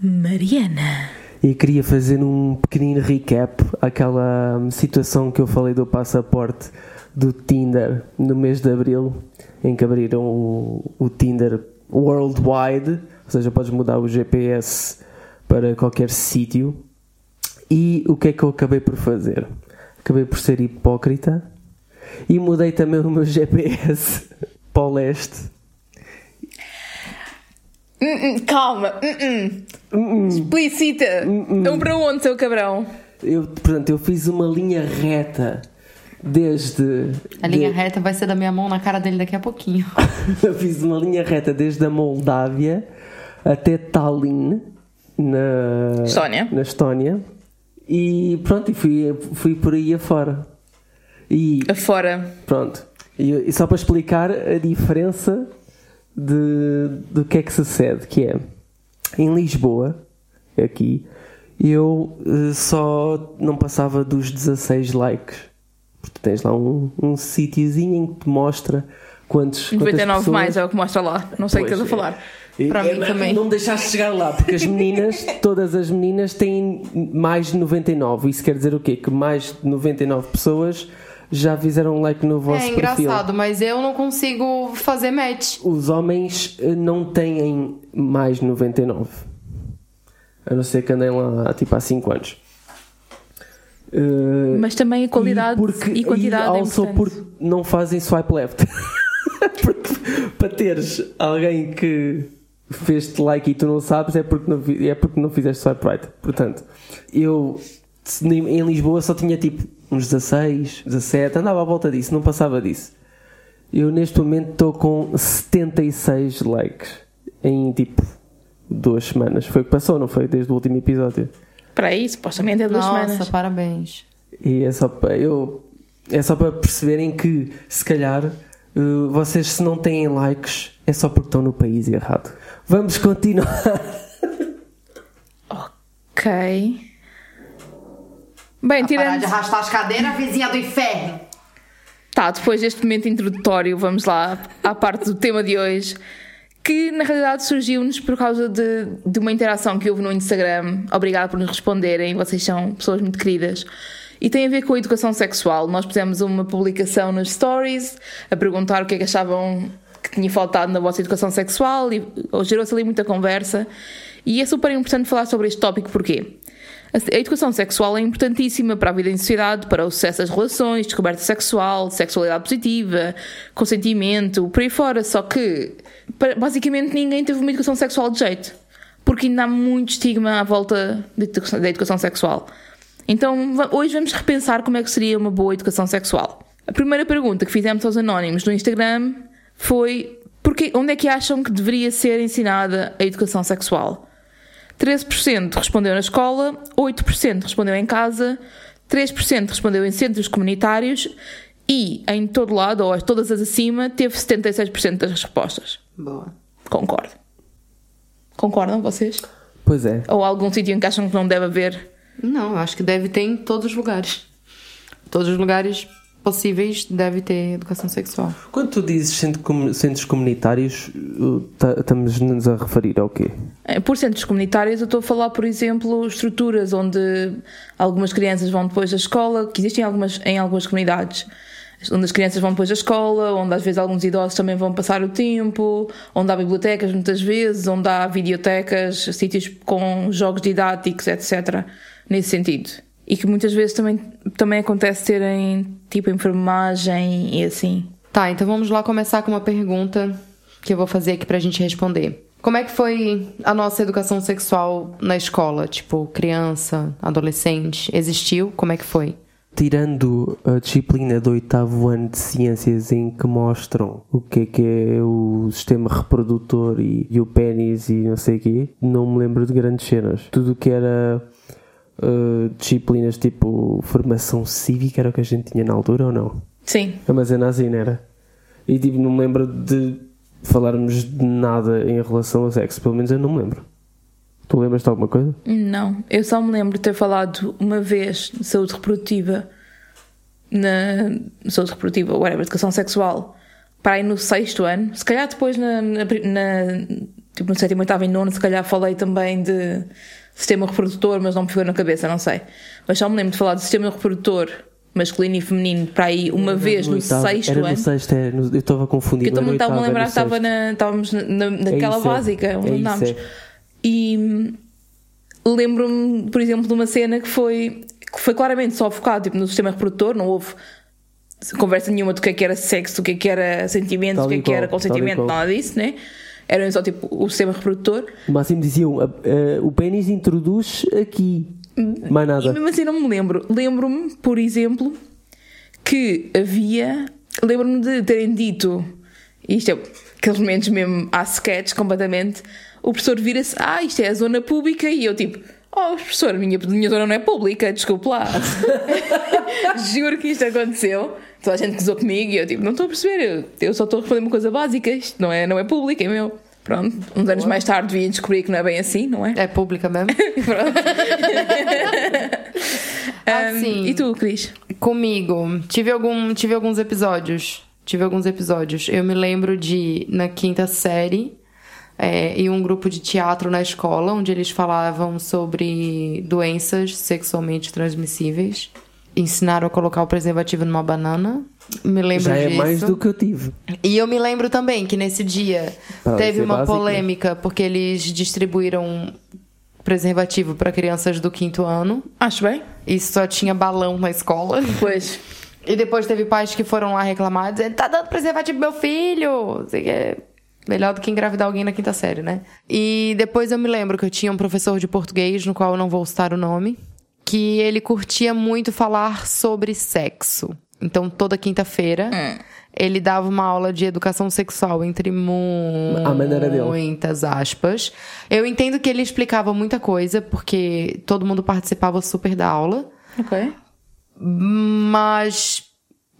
Mariana. e queria fazer um pequenino recap àquela hum, situação que eu falei do passaporte do Tinder no mês de Abril, em que abriram o, o Tinder Worldwide, ou seja, podes mudar o GPS para qualquer sítio. E o que é que eu acabei por fazer? Acabei por ser hipócrita e mudei também o meu GPS para o leste. Hum, hum, calma. Hum, Explicita. Um para onde, seu cabrão? Eu, portanto, eu fiz uma linha reta desde. A linha de- reta vai ser da minha mão na cara dele daqui a pouquinho. eu fiz uma linha reta desde a Moldávia até Tallinn, na Estónia. Na Estónia. E pronto, e fui, fui por aí afora. E Afora. Pronto. E, e só para explicar a diferença de, do que é que sucede, que é em Lisboa, aqui, eu eh, só não passava dos 16 likes. Porque tens lá um, um sítiozinho em que te mostra quantos. quantas 99 pessoas... mais é o que mostra lá. Não sei o que estás a falar. Para é, mim também. Não me deixaste chegar lá, porque as meninas, todas as meninas têm mais de 99. Isso quer dizer o quê? Que mais de 99 pessoas já fizeram like no vosso é perfil. engraçado, mas eu não consigo fazer match. Os homens eh, não têm mais de 99. A não ser que andem lá tipo há 5 anos. Eh, Mas também a qualidade e, porque, e quantidade e é also importante. porque não fazem swipe left. porque para teres alguém que fez-te like e tu não sabes é porque não, é porque não fizeste swipe right. Portanto, eu em Lisboa só tinha tipo uns 16, 17, andava à volta disso, não passava disso. Eu neste momento estou com 76 likes em tipo duas semanas. Foi o que passou, não foi? Desde o último episódio. Para aí, supostamente é duas Nossa, semanas. parabéns. E é só para eu é só para perceberem que se calhar eh, vocês se não têm likes é só porque estão no país errado. Vamos continuar. Ok. Bem, Parar tirando. de arrastar as cadeiras, vizinha do inferno. Tá, depois deste momento introdutório, vamos lá à parte do tema de hoje, que na realidade surgiu-nos por causa de, de uma interação que houve no Instagram. Obrigada por nos responderem, vocês são pessoas muito queridas. E tem a ver com a educação sexual. Nós fizemos uma publicação nos stories a perguntar o que é que achavam que tinha faltado na vossa educação sexual e gerou-se ali muita conversa. E é super importante falar sobre este tópico, porquê? A educação sexual é importantíssima para a vida em sociedade, para o sucesso das relações, descoberta sexual, sexualidade positiva, consentimento, por aí fora. Só que, basicamente, ninguém teve uma educação sexual de jeito. Porque ainda há muito estigma à volta da educação, sexual. Então, hoje vamos repensar como é que seria uma boa educação sexual. A primeira pergunta que fizemos aos anónimos no Instagram foi porque, onde é que acham que deveria ser ensinada a educação sexual? 13% respondeu na escola, 8% respondeu em casa, 3% respondeu em centros comunitários e em todo lado, ou todas as acima, teve 76% das respostas. Boa. Concordo. Concordam vocês? Pois é. Ou algum sítio em que acham que não deve haver? Não, acho que deve ter em todos os lugares. Todos os lugares possíveis deve ter educação sexual. Quando tu dizes centros comunitários, uh, ta- estamos-nos a referir ao quê? Eh, Por centros comunitários, eu estou a falar, por exemplo, estruturas onde algumas crianças vão depois da escola, que existem algumas, em algumas comunidades, onde as crianças vão depois da escola, onde às vezes alguns idosos também vão passar o tempo, onde há bibliotecas muitas vezes, onde há videotecas, sítios com jogos didáticos, etc. Nesse sentido. E que muitas vezes também, também acontece terem tipo enfermagem e assim. Tá, então vamos lá começar com uma pergunta que eu vou fazer aqui pra gente responder. Como é que foi a nossa educação sexual na escola? Tipo, criança, adolescente? Existiu? Como é que foi? tirando a disciplina do oitavo ano de ciências em que mostram o que é que é o sistema reprodutor e, e o pênis e não sei o quê, não me lembro de grandes cenas. Tudo o que era uh, disciplinas tipo formação cívica era o que a gente tinha na altura ou não? Sim. Não era? E tipo, não me lembro de falarmos de nada em relação ao sexo, pelo menos eu não me lembro. Tu lembras de alguma coisa? Não, eu só me lembro de ter falado uma vez de saúde reprodutiva, na saúde reprodutiva, whatever, educação sexual, para aí no sexto ano. Se calhar depois na, na, na tipo no sétimo, oitavo e nono, se calhar falei também de sistema reprodutor, mas não me ficou na cabeça, não sei. Mas só me lembro de falar de sistema reprodutor masculino e feminino para aí uma vez no, oitavo. sexto era ano. no sexto, é, no- eu estava. Porque eu também no estava a lembrar que no estava na, estávamos na, na- naquela é. básica onde É andámos. é. E hum, lembro-me, por exemplo, de uma cena que foi, que foi claramente só focado tipo, no sistema reprodutor, não houve conversa nenhuma do que é que era sexo, do que é que era sentimento, Tal do que é que era consentimento, nada disso, né? Era só tipo o sistema reprodutor. O máximo diziam, "A- a- o pênis introduz aqui. Mais E nada. mesmo assim não me lembro. Lembro-me, por exemplo, que havia. Lembro-me de terem dito. Isto é aqueles momentos mesmo à sketch completamente. O professor vira-se, ah, isto é a zona pública, e eu tipo, oh, professor, minha, minha zona não é pública, desculpe lá. Juro que isto aconteceu. Toda a gente gozou comigo e eu tipo, não estou a perceber, eu, eu só estou a responder uma coisa básica, isto não é, não é público, é meu. Pronto, uns anos mais tarde vim descobrir que não é bem assim, não é? É pública mesmo? Pronto. Assim, E tu, Cris? Comigo, tive, algum, tive alguns episódios. Tive alguns episódios. Eu me lembro de, na quinta série, é, e um grupo de teatro na escola, onde eles falavam sobre doenças sexualmente transmissíveis. Ensinaram a colocar o preservativo numa banana. Me lembro Já é disso. mais do que eu tive. E eu me lembro também que nesse dia Pra teve uma básico, polêmica porque eles distribuíram preservativo para crianças do quinto ano Acho bem. e só tinha balão na escola. Pois. E depois teve pais que foram lá reclamar, dizendo: tá dando preservativo pro meu filho. Assim, que é melhor do que engravidar alguém na quinta série, né? E depois eu me lembro que eu tinha um professor de português, no qual eu não vou citar o nome, que ele curtia muito falar sobre sexo. Então toda quinta-feira. Ele dava uma aula de educação sexual, entre mu- maneira dele. muitas aspas. Eu entendo que ele explicava muita coisa, porque todo mundo participava super da aula. Ok. Mas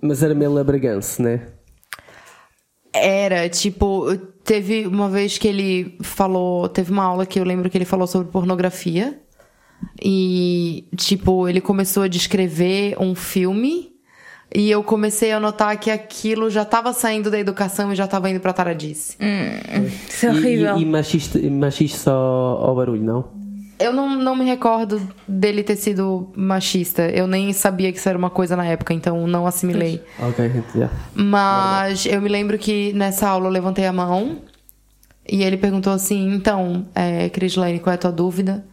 Mas era meio labraganço, né? Era, tipo, teve uma vez que ele falou. Teve uma aula que eu lembro que ele falou sobre pornografia. E, tipo, ele começou a descrever um filme. E eu comecei a notar que aquilo já tava saindo da educação e já tava indo pra taradice. Isso é E- horrível. E, e machista, machista só ao barulho, não? Eu não, não me recordo dele ter sido machista. Eu nem sabia que isso era uma coisa na época, então não assimilei. Ok, já. Mas eu me lembro que nessa aula eu levantei a mão e ele perguntou assim: então, é, Crislane, qual é a tua dúvida?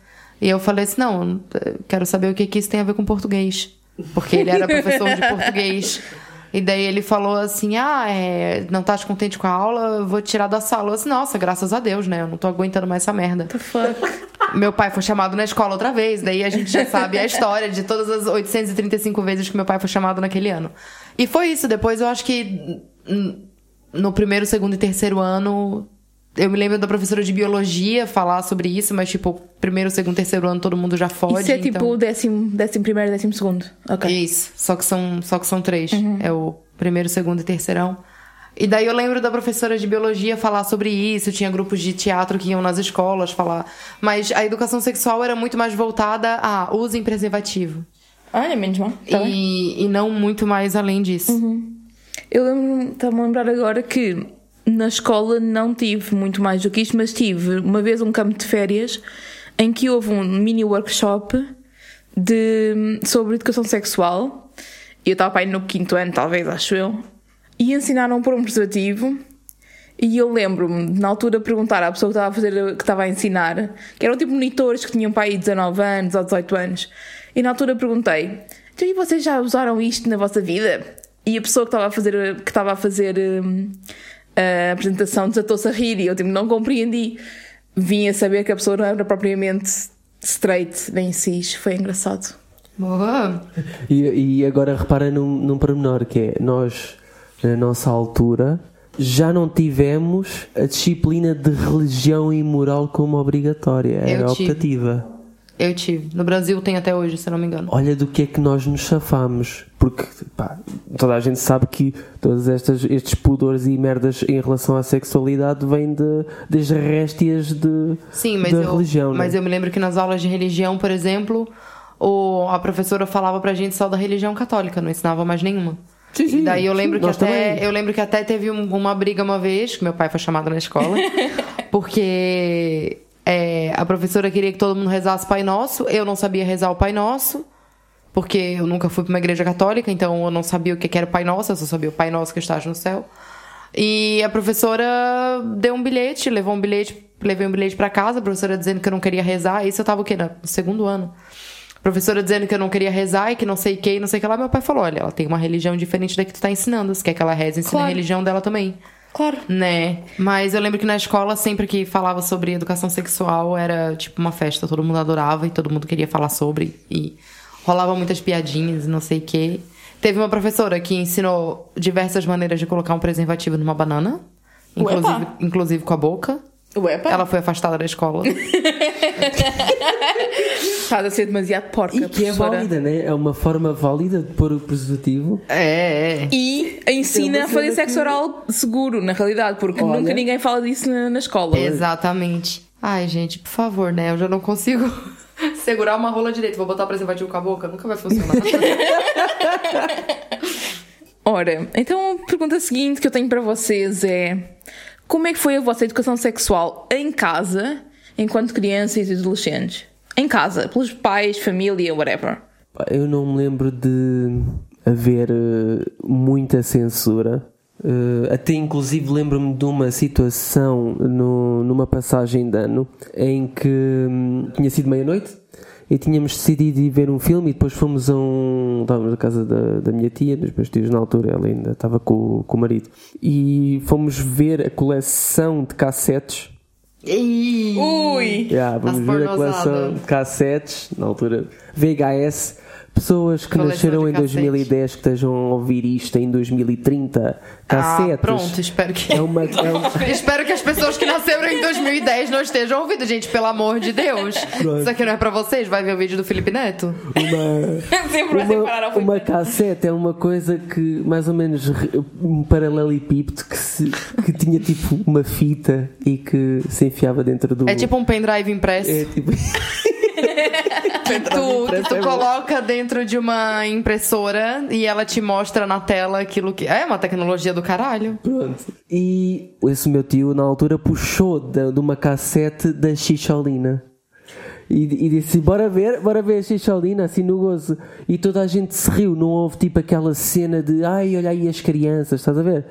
E eu falei assim: não, quero saber o que, que isso tem a ver com português. Porque ele era professor de português. E daí ele falou assim: ah, é, não estás contente com a aula? Eu vou tirar da sala. Eu disse: nossa, graças a Deus, né? Eu não tô aguentando mais essa merda. The fuck? Meu pai foi chamado na escola outra vez, daí a gente já sabe a história de todas as 835 vezes que meu pai foi chamado naquele ano. E foi isso, depois eu acho que no primeiro, segundo e terceiro ano, eu me lembro da professora de biologia falar sobre isso, mas tipo, primeiro, segundo, terceiro ano todo mundo já fode. Isso é então... tipo décimo, décimo primeiro, décimo segundo. Ok. Isso, só que são, só que são três. É o primeiro, segundo e terceirão. E daí eu lembro da professora de biologia falar sobre isso, tinha grupos de teatro que iam nas escolas falar. Mas a educação sexual era muito mais voltada a usem preservativo. Olha, menos mal. Tá e, e não muito mais além disso. Eu lembro-me, estava a lembrar agora que na escola não tive muito mais do que isto, mas tive uma vez um campo de férias em que houve um mini workshop de, sobre educação sexual. E eu estava para aí no quinto ano, talvez, acho eu. E ensinaram a pôr um preservativo. E eu lembro-me, na altura, perguntar à pessoa que estava a fazer, que estava a ensinar, que eram tipo monitores que tinham para aí 19 anos ou 18 anos. E na altura perguntei: então, e vocês já usaram isto na vossa vida? E a pessoa que estava a fazer, que estava a, fazer hum, a apresentação desatou-se a rir e eu tipo, não compreendi. Vim a saber que a pessoa não era propriamente straight, nem cis. Foi engraçado. Boa. E, e agora repara num, num pormenor que é nós, na nossa altura, já não tivemos a disciplina de religião e moral como obrigatória, era Eu optativa. Eu tive. No Brasil tem até hoje, se não me engano. Olha do que é que nós nos safamos, porque pá, toda a gente sabe que todos estas, estes pudores e merdas em relação à sexualidade vêm de, das réstias de, Sim, mas, da eu, religião. né? mas eu me lembro que nas aulas de religião, por exemplo, o, a professora falava pra gente só da religião católica, não ensinava mais nenhuma. Sim, sim, E daí eu lembro que nós até também. eu lembro que até teve um- uma briga uma vez, que meu pai foi chamado na escola, porque é, a professora queria que todo mundo rezasse Pai Nosso, eu não sabia rezar o Pai Nosso. Porque eu nunca fui pra uma igreja católica, então eu não sabia o que era o Pai Nosso, eu só sabia o Pai Nosso que estás no céu. E a professora deu um bilhete, levou um bilhete, levei um bilhete pra casa, a professora dizendo que eu não queria rezar. Isso eu tava o quê? No segundo ano. A professora dizendo que eu não queria rezar e que não sei o que, e não sei o que lá. Meu pai falou: olha, ela tem uma religião diferente da que tu tá ensinando. Se quer que ela reze, ensina a Claro. religião dela também. Claro. Né? Mas eu lembro que na escola, sempre que falava sobre educação sexual, era tipo uma festa, todo mundo adorava e todo mundo queria falar sobre. E rolava muitas piadinhas e não sei o quê. Teve uma professora que ensinou diversas maneiras de colocar um preservativo numa banana, inclusive, inclusive com a boca. Uepa, Ela foi afastada da escola. estás a ser demasiado porca, E que é válida, né? É uma forma válida de pôr o preservativo. é, é. E ensina É a fazer sexo que- oral seguro, na realidade, porque Olha. nunca ninguém fala disso na, na escola. Exatamente. Ai, gente, por favor, né? Eu já não consigo segurar uma rola direito. Vou botar preservativo com a boca, nunca vai funcionar. Ora, então a pergunta seguinte que eu tenho para vocês é: como é que foi a vossa educação sexual em casa, enquanto crianças e adolescentes? Em casa, pelos pais, família, whatever. Eu não me lembro de haver eh, muita censura. Eh, até inclusive lembro-me de uma situação no- numa passagem de ano em que hum, tinha sido meia-noite e tínhamos decidido ir ver um filme e depois fomos a um. Estávamos na casa da, da minha tia, dos meus tios na altura, ela ainda estava com, o- com o marido. E fomos ver a coleção de cassetes Ui! Yeah, vamos ver a coleção de cassetes, na altura VHS. Pessoas que Coleção nasceram em cassetes. 2010 que estejam a ouvir isto em 2030. Cassetes. Ah, pronto, espero que. É uma, é uma- Espero que as pessoas que nasceram em 2010 não estejam ouvindo, gente, pelo amor de Deus. Isso aqui não é pra vocês, vai ver o vídeo do Felipe Neto. uma, Sempre vai separar uma, ao fim. uma cassete é uma coisa que mais ou menos um paralelepípedo que, se, que tinha tipo uma fita e que se enfiava dentro do. É tipo um pendrive impresso. É tipo. que tu, que tu coloca dentro de uma impressora e ela te mostra na tela aquilo que. É uma tecnologia do caralho. Pronto. E esse meu tio, na altura, puxou de, de uma cassete da Xixolina. E, e disse: Bora ver, bora ver a Xixolina, assim no gozo. E toda a gente se riu, não houve tipo aquela cena de ai, olha aí as crianças, estás a ver?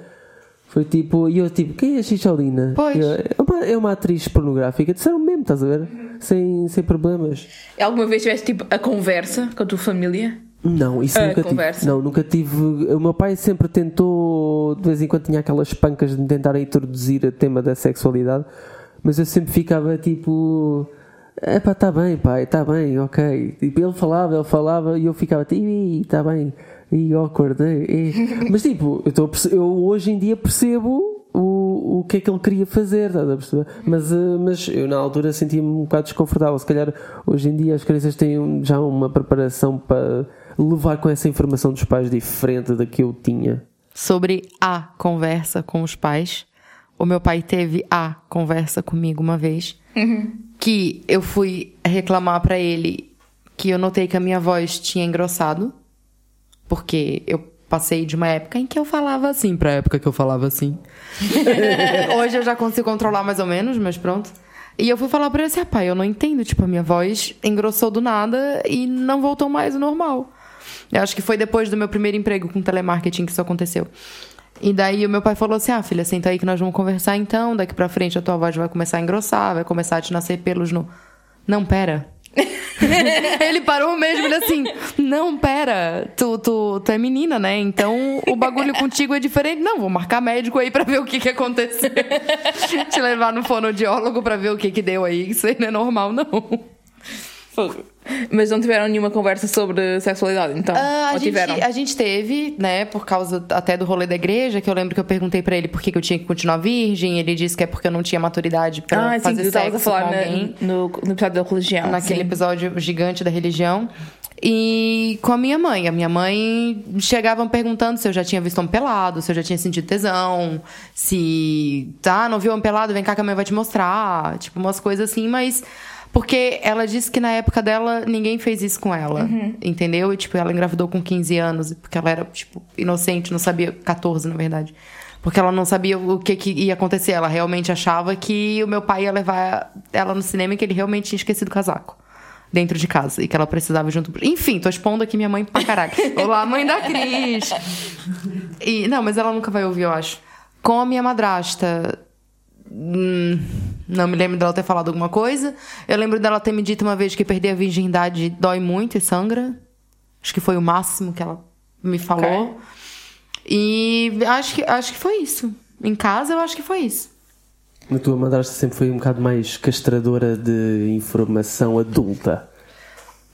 Foi tipo, e eu tipo, quem é a Xixolina? Pois. Eu, é, uma, é uma atriz pornográfica, disseram mesmo, estás a ver? Sem, sem problemas. Alguma vez tiveste tipo a conversa com a tua família? Não, isso A nunca conversa. tive. Não, nunca tive. O meu pai sempre tentou, de vez em quando tinha aquelas pancas de me tentar introduzir o tema da sexualidade, mas eu sempre ficava tipo. É pá, tá bem, pai, tá bem, ok. Tipo, ele falava, ele falava e eu ficava tipo, "Ih, tá bem, e eh, eh." Mas tipo, eu, tô eu hoje em dia percebo o, o que é que ele queria fazer, estás a perceber? Mas, eh, mas eu na altura sentia-me um bocado desconfortável. Se calhar hoje em dia as crianças têm já uma preparação para levar com essa informação dos pais diferente da que eu tinha. Sobre a conversa com os pais. O meu pai teve a conversa comigo uma vez. Que eu fui reclamar pra ele que eu notei que a minha voz tinha engrossado. Porque eu passei de uma época em que eu falava assim, pra época que eu falava assim. Hoje eu já consigo controlar mais ou menos, mas pronto. E eu fui falar pra ele assim, ah, pai, eu não entendo. Tipo, a minha voz engrossou do nada e não voltou mais ao normal. Eu acho que foi depois do meu primeiro emprego com telemarketing que isso aconteceu. E daí o meu pai falou assim: Ah, filha, senta aí que nós vamos conversar então. Daqui pra frente a tua voz vai começar a engrossar, vai começar a te nascer pelos no. Não, pera. ele parou mesmo, ele assim, não, pera, tu, tu, tu é menina, né? Então o bagulho contigo é diferente. Não, vou marcar médico aí pra ver o que que aconteceu. Te levar no fonoaudiólogo pra ver o que que deu aí. Isso aí não é normal, não. Mas não tiveram nenhuma conversa sobre sexualidade, então? Ah, a, gente, tiveram? a gente teve, né, por causa até do rolê da igreja, que eu lembro que eu perguntei pra ele por que, que eu tinha que continuar virgem. Ele disse que é porque eu não tinha maturidade pra Ah, sim, fazer estavas sexo com na- alguém. no, no episódio da religião. naquele sim. episódio gigante da religião. E com a minha mãe. A minha mãe chegava perguntando se eu já tinha visto homem pelado, se eu já tinha sentido tesão, se. Tá, não viu homem pelado? Vem cá que a mãe vai te mostrar. Tipo, umas coisas assim, mas. Porque ela disse que na época dela ninguém fez isso com ela. Entendeu? E, tipo, ela engravidou com 15 anos, porque ela era, tipo, inocente, não sabia. 14, na verdade. Porque ela não sabia o que, que ia acontecer. Ela realmente achava que o meu pai ia levar ela no cinema e que ele realmente tinha esquecido o casaco dentro de casa e que ela precisava junto. Enfim, tô expondo aqui minha mãe pra caralho. Olá, mãe da Cris. E, não, mas ela nunca vai ouvir, eu acho. Com a minha madrasta. hum, não me lembro dela ter falado alguma coisa. Eu lembro dela ter me dito uma vez que perder a virgindade dói muito e sangra. Acho que foi o máximo que ela me falou. E acho que, acho que foi isso. Em casa, eu acho que foi isso. A tua madrasta sempre foi um bocado mais castradora de informação adulta.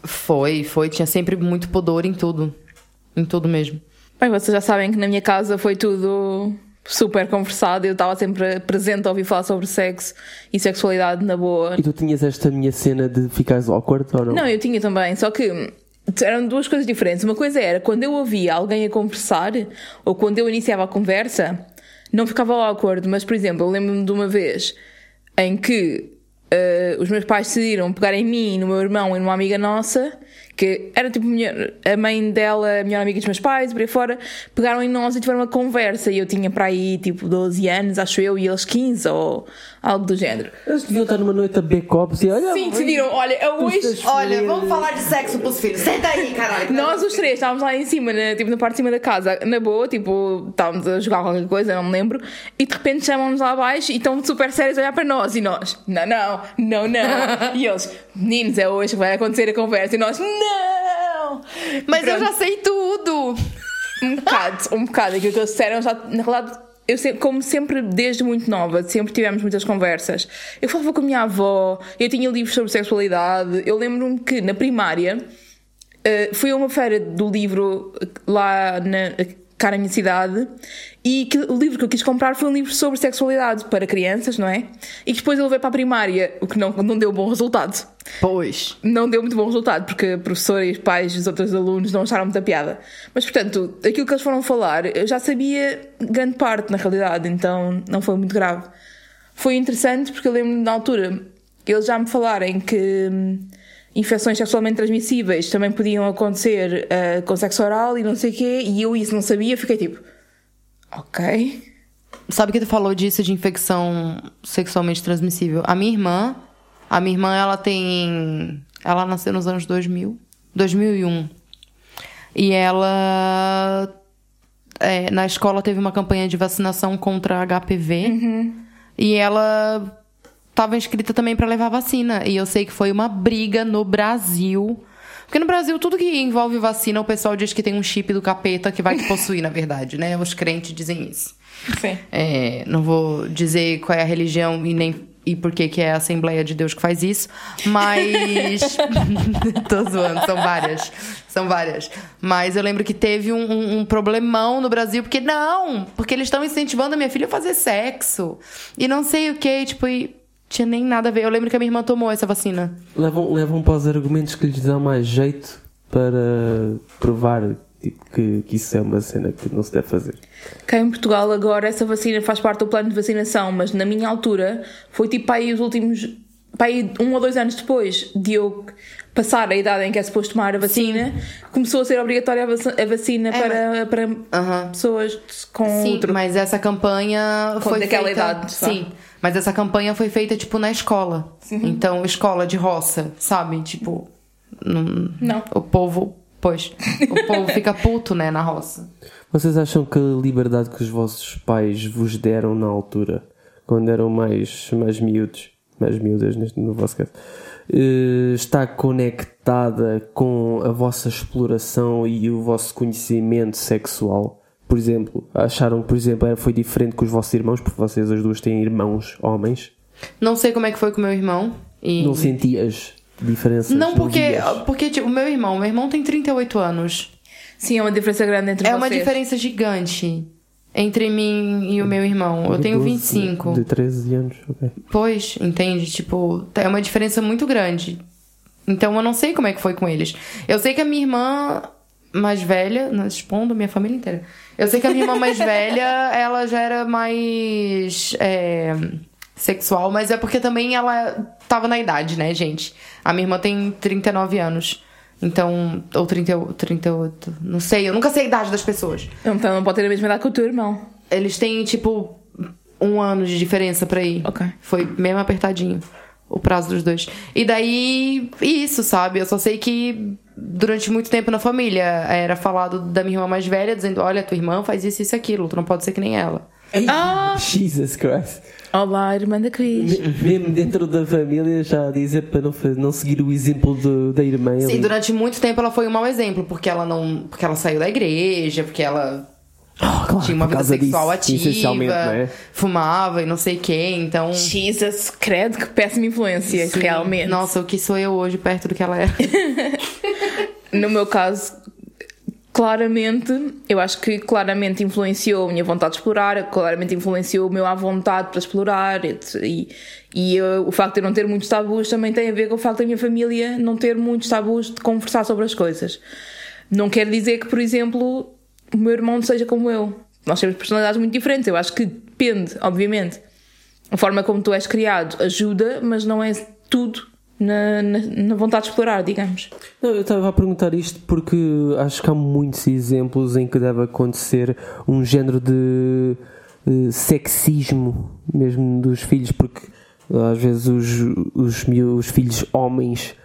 Foi, foi. Tinha sempre muito pudor em tudo. Em tudo mesmo. Bem, vocês já sabem que na minha casa foi tudo super conversado. Eu estava sempre presente a ouvir falar sobre sexo e sexualidade na boa. E tu tinhas esta minha cena de ficares awkward ou não? Não, eu tinha também, só que eram duas coisas diferentes. Uma coisa era quando eu ouvia alguém a conversar, ou quando eu iniciava a conversa, não ficava awkward, mas por exemplo, eu lembro-me de uma vez em que eh, os meus pais decidiram pegar em mim, no meu irmão e numa amiga nossa, que era tipo a mãe dela, a melhor amiga dos meus pais, por aí fora, pegaram em nós e tiveram uma conversa. E eu tinha para aí tipo 12 anos, acho eu, e eles 15 ou algo do género. Eles deviam estar numa noite a backups e olha. Sim, decidiram, olha, é hoje. Olha, vamos falar de sexo pros filhos. Senta aí, caralho. Nós os três estávamos lá em cima, na, tipo, na parte de cima da casa, na boa, tipo, estávamos a jogar qualquer coisa, não me lembro, e de repente chamam-nos lá abaixo e estão super sérios a olhar para nós, e nós, não, não, não, não. e eles, meninos, é hoje que vai acontecer a conversa, e nós, não! Mas eu Pronto. já sei tudo. Um bocado, um bocado, aquilo que eles disseram, já, na realidade, eu sempre, como sempre, desde muito nova, sempre tivemos muitas conversas. Eu falava com a minha avó, eu tinha livros sobre sexualidade. Eu lembro-me que na primária eh, fui a uma feira do livro eh, lá na, cá na minha cidade e que, o livro que eu quis comprar foi um livro sobre sexualidade para crianças, não é? E que depois eu levei para a primária, o que não, não deu bom resultado Pois. não deu muito bom resultado, porque a professora e os pais dos outros alunos não acharam muita piada. Mas, portanto, aquilo que eles foram falar, eu já sabia grande parte, na realidade, então não foi muito grave. Foi interessante porque eu lembro-me na altura eles já me falarem que hum, infecções sexualmente transmissíveis também podiam acontecer ah, com sexo oral e não sei o quê, e eu isso não sabia, fiquei tipo, ok. Sabe que tu falou disso de infecção sexualmente transmissível? A minha irmã, a minha irmã, ela tem. Ela nasceu nos anos 2000, 2001. E ela. é, na escola teve uma campanha de vacinação contra HPV. E ela estava inscrita também para levar vacina. E eu sei que foi uma briga no Brasil. Porque no Brasil, tudo que envolve vacina, o pessoal diz que tem um chip do capeta que vai te possuir, na verdade, né? Os crentes dizem isso. Sim. É, não vou dizer qual é a religião e nem e por que que é a Assembleia de Deus que faz isso, mas tô zoando, são várias, são várias. Mas eu lembro que teve um, um- um problemão no Brasil porque não, porque eles estão incentivando a minha filha a fazer sexo e não sei o que, tipo, e tinha nem nada a ver. Eu lembro que a minha irmã tomou essa vacina. Levam, levam para os argumentos que lhes dão mais jeito para provar tipo, que, que isso é uma cena que não se deve fazer. Cá em Portugal agora essa vacina faz parte do plano de vacinação, mas na minha altura foi tipo para aí os últimos para aí um ou dois anos depois de eu passar a idade em que é suposto tomar a vacina, começou a ser obrigatória a vac- a vacina para, para Aham. pessoas com Sim, outro. mas essa campanha Com foi daquela feita... idade, tá? Sim, mas essa campanha foi feita, tipo, na escola. Então, escola de roça, sabe? Tipo, não... Não. O povo... Pois, o povo fica puto, né, na roça. Vocês acham que a liberdade que os vossos pais vos deram na altura, quando eram mais, mais miúdos, mais miúdas neste, no vosso caso, eh, está conectada com a vossa exploração e o vosso conhecimento sexual? Por exemplo, acharam que, por exemplo, era- foi diferente com os vossos irmãos, porque vocês as duas têm irmãos homens? Não sei como é que foi com o meu irmão. E... Não sentias? diferenças. Não, porque, porque tipo, o meu irmão, meu irmão tem 38 anos. Sim, é uma diferença grande entre É vocês. uma diferença gigante entre mim e o meu irmão. Eu tenho 12, 25. De 13 anos, ok. Pois, entende? Tipo, é uma diferença muito grande. Então eu não sei como é que foi com eles. Eu sei que a minha irmã mais velha, não expondo minha família inteira. Eu sei que a minha irmã mais velha, ela já era mais é, sexual, mas é porque também ela tava na idade, né, gente? A minha irmã tem 39 anos. Então, ou 30, 38, não sei, eu nunca sei a idade das pessoas. Então não pode ter a mesma idade que o teu irmão. Eles têm, tipo, um ano de diferença pra ir. Ok. Foi mesmo apertadinho o prazo dos dois. E daí, isso, sabe? Eu só sei que durante muito tempo na família era falado da minha irmã mais velha, dizendo: olha, tua irmã faz isso, isso, aquilo, tu não pode ser que nem ela. Ah! Jesus Christ. Olá, irmã da Cris. Me- Mesmo dentro da família já a dizer para não, não seguir o exemplo do- da irmã. Sim, ali. durante muito tempo ela foi um mau exemplo, porque ela não. Porque ela saiu da igreja, porque ela Ah, claro, tinha uma vida sexual disso, ativa, não é? fumava e não sei o quê, então. Jesus, credo, que péssima influência, Sim. realmente. Nossa, o que sou eu hoje perto do que ela era. No meu caso, claramente, eu acho que claramente influenciou a minha vontade de explorar, claramente influenciou o meu à vontade para explorar. E, e eu- o facto de eu não ter muitos tabus também tem a ver com o facto da minha família não ter muitos tabus de conversar sobre as coisas. Não quer dizer que, por exemplo, o meu irmão não seja como eu. Nós temos personalidades muito diferentes. Eu acho que depende, obviamente. A forma como tu és criado ajuda, mas não é tudo na, na, na vontade de explorar, digamos. Não, eu estava a perguntar isto porque acho que há muitos exemplos em que deve acontecer um género de eh, sexismo mesmo dos filhos, porque às vezes os, os, filhos homens eh,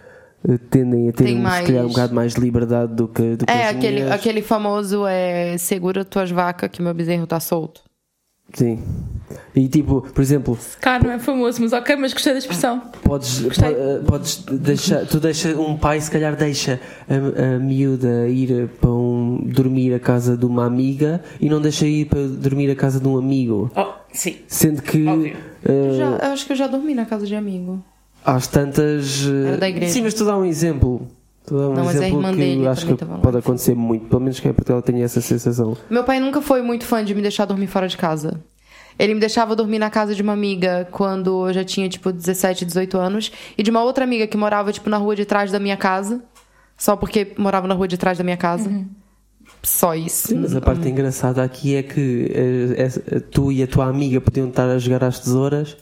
tendem a ter Tem um, mais- se calhar, um bocado mais liberdade do que, do que É, as aquele, mulheres. aquele famoso é, segura tuas vacas que meu bezerro tá solto. Sim. E tipo, por exemplo, Cá não é famoso, mas ok, mas gostei da expressão. Podes, Gostei. eh, podes deixar, tu deixa um pai se calhar deixa a, a miúda ir para um, dormir a casa de uma amiga e não deixa ir para dormir a casa de um amigo. Oh, sim. Sendo que Óbvio. eh, Já, eu acho que eu já dormi na casa de amigo. Às tantas. eh, Era da igreja. Sim, mas tu dá um exemplo. Tu dá um Não, mas a exemplo irmã que dele acho que lá. pode acontecer muito. Pelo menos que é porque ela tenha essa sensação. Meu pai nunca foi muito fã de me deixar dormir fora de casa. Ele me deixava dormir na casa de uma amiga quando eu já tinha, tipo, 17, 18 anos. E de uma outra amiga que morava, tipo, na rua de trás da minha casa. Só porque morava na rua de trás da minha casa. Só isso. Sim, mas a parte engraçada aqui é que eh, essa- tu e a tua amiga podiam estar a jogar às tesouras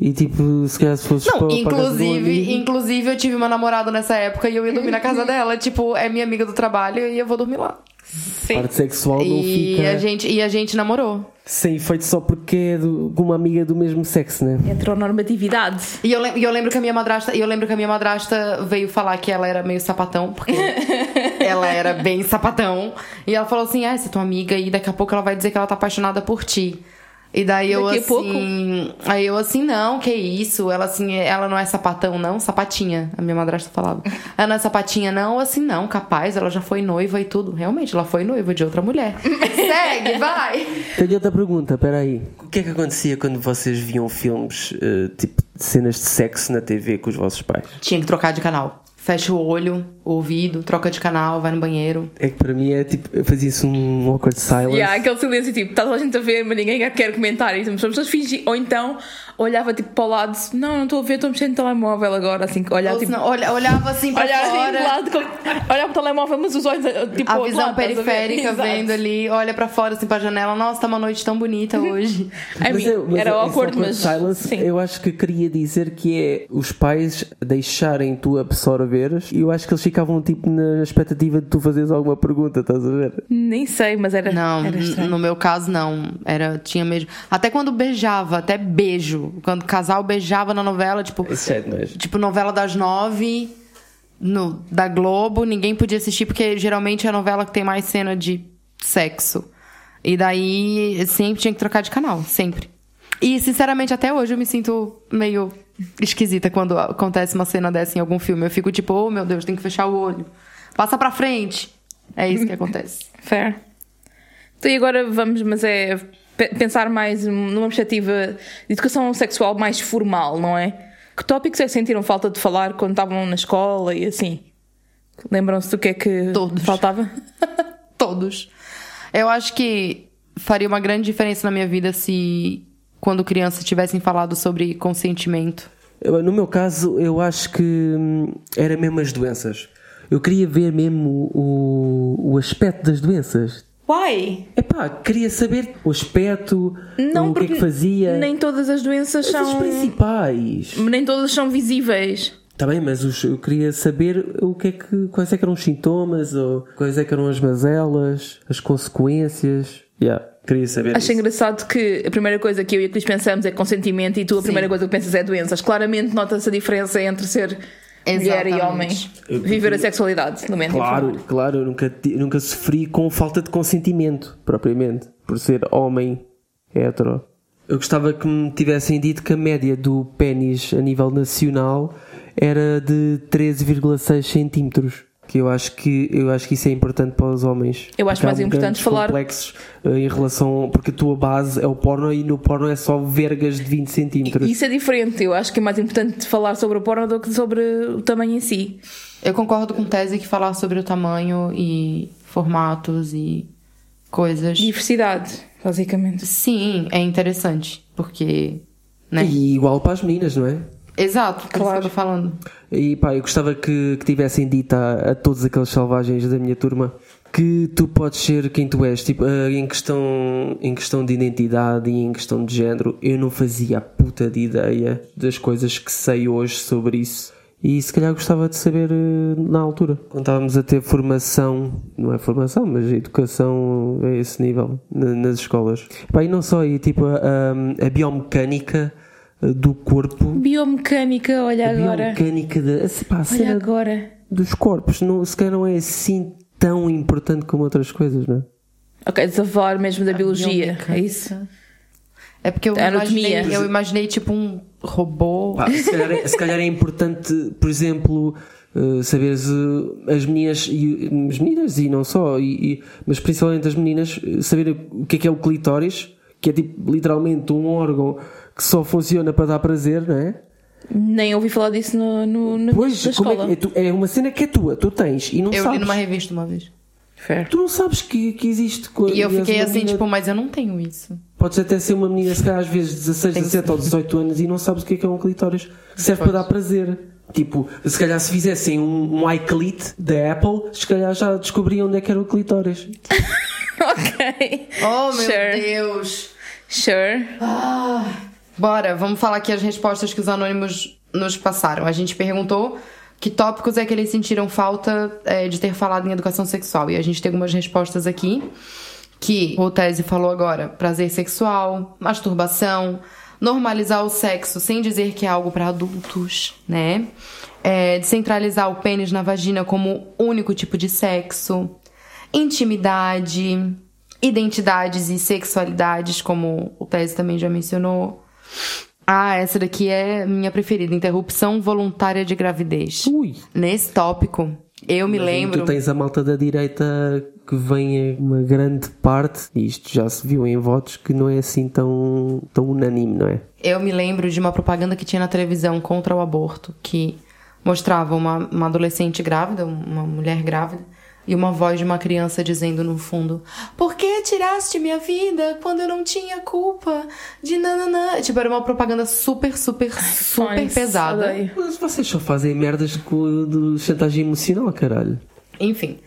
e tipo, se calhar se fosses Não, para, um inclusive, inclusive eu tive uma namorada nessa época e eu ia dormir na casa dela. Tipo, é minha amiga do trabalho e eu vou dormir lá. Sim. parte sexual não E fica a, gente, e a gente namorou. sem efeito só porque é do- de uma amiga do mesmo sexo, né? Heteronormatividade. E eu, e eu lembro que a minha madrasta, e eu lembro que a minha madrasta veio falar que ela era meio sapatão, porque ela era bem sapatão. E ela falou assim: "Ah, essa é tua amiga e daqui a pouco ela vai dizer que ela tá apaixonada por ti". E daí eu Daqui assim, pouco? aí eu assim, não, que isso? Ela assim, ela não é sapatão não, sapatinha, a minha madrasta falava. Ela não é sapatinha não, Eu, assim, não, capaz, ela já foi noiva e tudo. Realmente, ela foi noiva de outra mulher. Segue, vai. Tenho outra pergunta, peraí. O que é que acontecia quando vocês viam filmes, eh, tipo, de cenas de sexo na TV com os vossos pais? Tinha que trocar de canal. Fecha o olho, o ouvido, troca de canal, vai no banheiro. É que para mim é tipo, eu fazia-se um awkward silence. E há aquele silêncio tipo, está toda a gente a ver, mas ninguém quer comentar. E as pessoas fingem. Ou então olhava tipo para o lado, não, não estou a ver, estou a mexer no telemóvel agora. Assim, olhar Ou tipo. senão, olha- olhava assim pra Olhar assim fora. de lado, olhar para o telemóvel, mas os olhos tipo a visão lado, a periférica vendo ali, olha pra fora assim pra janela. Nossa, tá uma noite tão bonita hoje. I mean, eu- era esse awkward, mas. silence, sim. eu acho que queria dizer que é os pais deixarem tu absorveres e eu acho que eles ficavam tipo na expectativa de tu fazeres alguma pergunta, estás a ver? Nem sei, mas era. Não, era no meu caso não. Era, tinha mesmo. Até quando beijava, até beijo. Quando o casal beijava na novela, tipo, Isso é tipo novela das nove no, da Globo, ninguém podia assistir porque geralmente é a novela que tem mais cena de sexo. E daí sempre tinha que trocar de canal, sempre. E sinceramente até hoje eu me sinto meio esquisita quando acontece uma cena dessa em algum filme. Eu fico tipo, oh meu Deus, tem que fechar o olho. Passa pra frente. É isso que acontece. Fair. Então, e agora vamos, mas é pensar mais numa perspectiva de educação sexual mais formal, não é? Que tópicos é que sentiram falta de falar quando estavam na escola e assim? Lembram-se do que é que Todos. faltava? Todos. Eu acho que faria uma grande diferença na minha vida se, quando criança, tivessem falado sobre consentimento. No meu caso, eu acho que hum, era mesmo as doenças. Eu queria ver mesmo o, o aspecto das doenças. Why? Epá, queria saber o aspecto, Não, o que é que fazia. nem todas as doenças Mas as são. principais. Nem todas são visíveis. Está bem, mas os- eu queria saber o que é que, quais é que eram os sintomas, ou quais é que eram as mazelas, as consequências. Yeah, queria saber Acho isso. engraçado que a primeira coisa que eu e a Cris pensamos é consentimento e tu a primeira coisa que pensas é doenças. Claramente nota-se a diferença entre ser mulher e. Eu- Viver a sexualidade, no momento. Claro, claro, eu nunca, nunca sofri com falta de consentimento, propriamente, por ser homem hetero. Eu gostava que me tivessem dito que a média do pênis a nível nacional era de 13,6 centímetros. Que eu acho que eu acho que isso é importante para os homens. Eu acho mais importante falar- complexos eh, em relação porque a tua base é o porno e no porno é só vergas de 20 centímetros. Isso é diferente. Eu acho que é mais importante falar sobre o porno do que sobre o tamanho em si. Eu concordo com tese que falar sobre o tamanho e formatos e coisas. Diversidade, basicamente. Sim, é interessante, porque. Né? E igual para as meninas, não é? Exato, por isso Claro. que eu falando. E pá, eu gostava que, que tivessem dito a, a todos aqueles selvagens da minha turma que tu podes ser quem tu és. Tipo, eh, em, questão, em questão de identidade e em questão de género, eu não fazia a puta de ideia das coisas que sei hoje sobre isso. E se calhar gostava de saber eh, na altura. Quando estávamos a ter formação, não é formação, mas educação a esse nível, na- nas escolas. Pá, e não só, e tipo a, a, a biomecânica do corpo. Biomecânica, olha A agora. biomecânica da, pá, a Olha agora. dos corpos, não, se calhar não é assim tão importante como outras coisas, não é? Ok, a falar mesmo da biologia. biomecânica. É isso? É porque eu imaginei, eu imaginei tipo um robô. Pá, se, calhar é, se calhar é importante, por exemplo, eh, saberes eh, as meninas e as meninas e não só, e, e- mas principalmente as meninas, eh, saber o que é que é o clitóris, que é tipo literalmente um órgão que só funciona para dar prazer, não é? Nem ouvi falar disso no, no, no Pois, é, escola. que- é, tu- é uma cena que é tua, tu tens e não eu sabes. li numa revista uma vez. Fair. Tu não sabes que, que existe. E eu fiquei assim, menina- tipo, mas eu não tenho isso. Podes até ser uma menina, se calhar às vezes 16, Tem que 17 ou 18 anos e não sabes o que é que é um clitóris. Serve para dar prazer. Tipo, se calhar se fizessem um, um iClit da Apple, se calhar já descobriam onde é que era o clitóris. ok. Oh, meu Sure. Deus! Sure. Bora, vamos falar aqui as respostas que os anônimos nos passaram. A gente perguntou que tópicos é que eles sentiram falta é, de ter falado em educação sexual. E a gente tem algumas respostas aqui. Que o Tese falou agora: prazer sexual, masturbação, normalizar o sexo sem dizer que é algo para adultos, né? É, descentralizar o pênis na vagina como único tipo de sexo, intimidade, identidades e sexualidades, como o Tese também já mencionou. Ah, essa daqui é minha preferida: interrupção voluntária de gravidez. Ui! Nesse tópico, eu me aí lembro. Tu tens a malta da direita que vem em uma grande parte, e isto já se viu em votos, que não é assim tão, tão unânime, não é? Eu me lembro de uma propaganda que tinha na televisão contra o aborto, que mostrava uma, uma adolescente grávida, uma mulher grávida, e uma voz de uma criança dizendo no fundo: Por que tiraste minha vida quando eu não tinha culpa de nananã? Tipo, era uma propaganda super, super, super pesada. Mas vocês só fazem merdas com, de chantagem emocional, caralho. Enfim.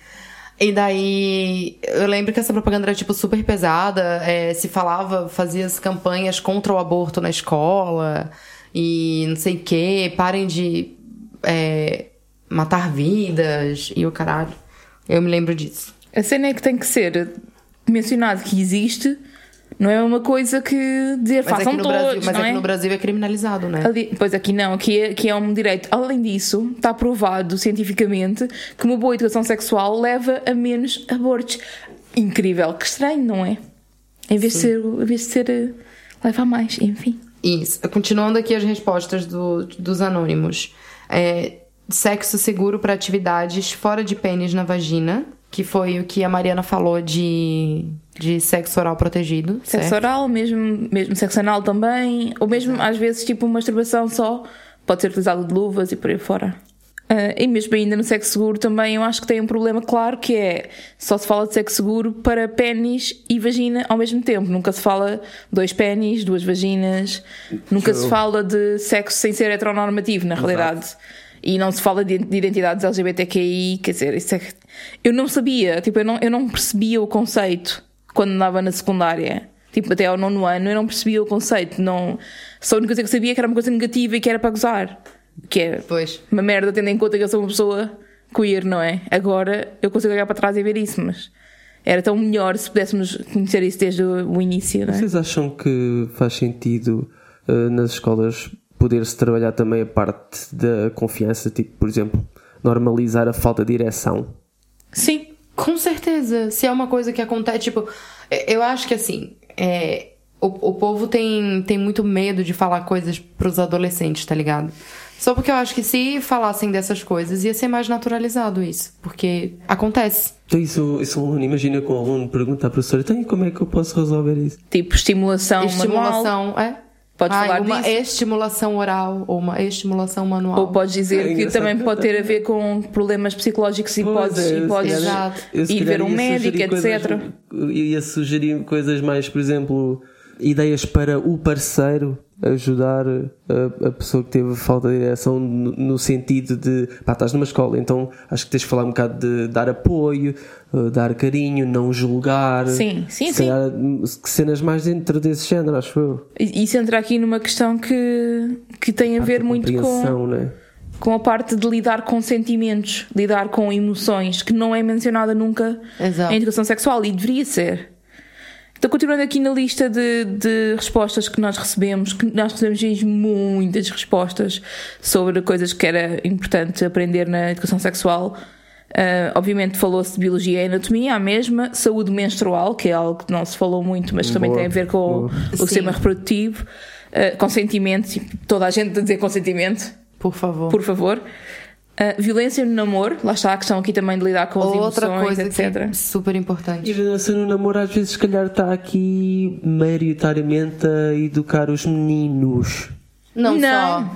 E daí, eu lembro que essa propaganda era, tipo, super pesada. é, se falava, fazia as campanhas contra o aborto na escola. E não sei o quê. Parem de é, matar vidas. E o caralho. Eu me lembro disso. A cena é que tem que ser mencionado que existe, não é uma coisa que dizer Mas, façam aqui no, todos, Brasil, mas não aqui é? no Brasil é criminalizado, né? Ali- pois aqui não, aqui é, aqui é um direito. Além disso, está provado cientificamente que uma boa educação sexual leva a menos abortos. Incrível, que estranho, não é? Em vez de ser, em vez de ser eh, leva a mais, enfim. Isso. Continuando aqui as respostas do- dos anônimos. É, sexo seguro para atividades fora de pênis na vagina, que foi o que a Mariana falou de, de sexo oral protegido. Sexo certo? oral, mesmo, mesmo sexo anal também, ou mesmo às vezes tipo masturbação só pode ser utilizado de luvas e por aí fora. Uh, e mesmo ainda no sexo seguro também eu acho que tem um problema claro que é só se fala de sexo seguro para pênis e vagina ao mesmo tempo. Nunca se fala dois pênis, duas vaginas, nunca se fala de sexo sem ser heteronormativo, na realidade. E não se fala de, de identidades LGBTQI, quer dizer, isso é, eu não sabia, tipo, eu não, eu não percebia o conceito quando andava na secundária. Tipo, até ao nono ano eu não percebia o conceito. Não, só a única coisa que eu sabia é que era uma coisa negativa e que era para gozar. Que é Pois. uma merda tendo em conta que eu sou uma pessoa queer, não é? Agora eu consigo olhar para trás e ver isso, mas era tão melhor se pudéssemos conhecer isso desde o o início, não é? Vocês acham que faz sentido uh, nas escolas poder-se trabalhar também a parte da confiança? Tipo, por exemplo, normalizar a falta de direção? Sim. Com certeza. Se é uma coisa que acontece, tipo, eu acho que assim, é, o, o povo tem, tem muito medo de falar coisas pros adolescentes, tá ligado? Só porque eu acho que se falassem dessas coisas, ia ser mais naturalizado isso. Porque acontece. Então isso, isso um aluno, imagina que um aluno pergunta à professora, então como é que eu posso resolver isso? Tipo, estimulação, manual. estimulação, é? Podes Ai, falar uma disso. estimulação oral ou uma estimulação manual. Ou podes dizer É que também pode ter a ver com problemas psicológicos e podes, é, e podes ir ver um médico, etc. coisas- ia sugerir coisas mais, por exemplo, ideias para o parceiro ajudar a, a pessoa que teve falta de direção no, no sentido de pá, estás numa escola, então acho que tens de falar um bocado de dar apoio, eh, dar carinho, não julgar. Sim, sim, Se sim. calhar, que cenas mais dentro desse género, acho eu. E Isso entra aqui numa questão que, que tem a ver Parte da muito com, né? com a parte de lidar com sentimentos, lidar com emoções, que não é mencionada nunca Exato. em educação sexual e deveria ser. Então, continuando aqui na lista de, de respostas que nós recebemos, que nós recebemos muitas respostas sobre coisas que era importante aprender na educação sexual. Ah, obviamente falou-se de biologia e anatomia, a mesma, saúde menstrual, que é algo que não se falou muito, mas também Boa, tem a ver com o, boa. o sistema reprodutivo, ah, consentimento, toda a gente a dizer consentimento, Por favor. por favor. Ah, violência no namoro, lá está a questão aqui também de lidar com as Outra emoções, coisa etc. que é super importante. E violência no namoro às vezes se calhar está aqui maioritariamente a educar os meninos. Não, Não. só.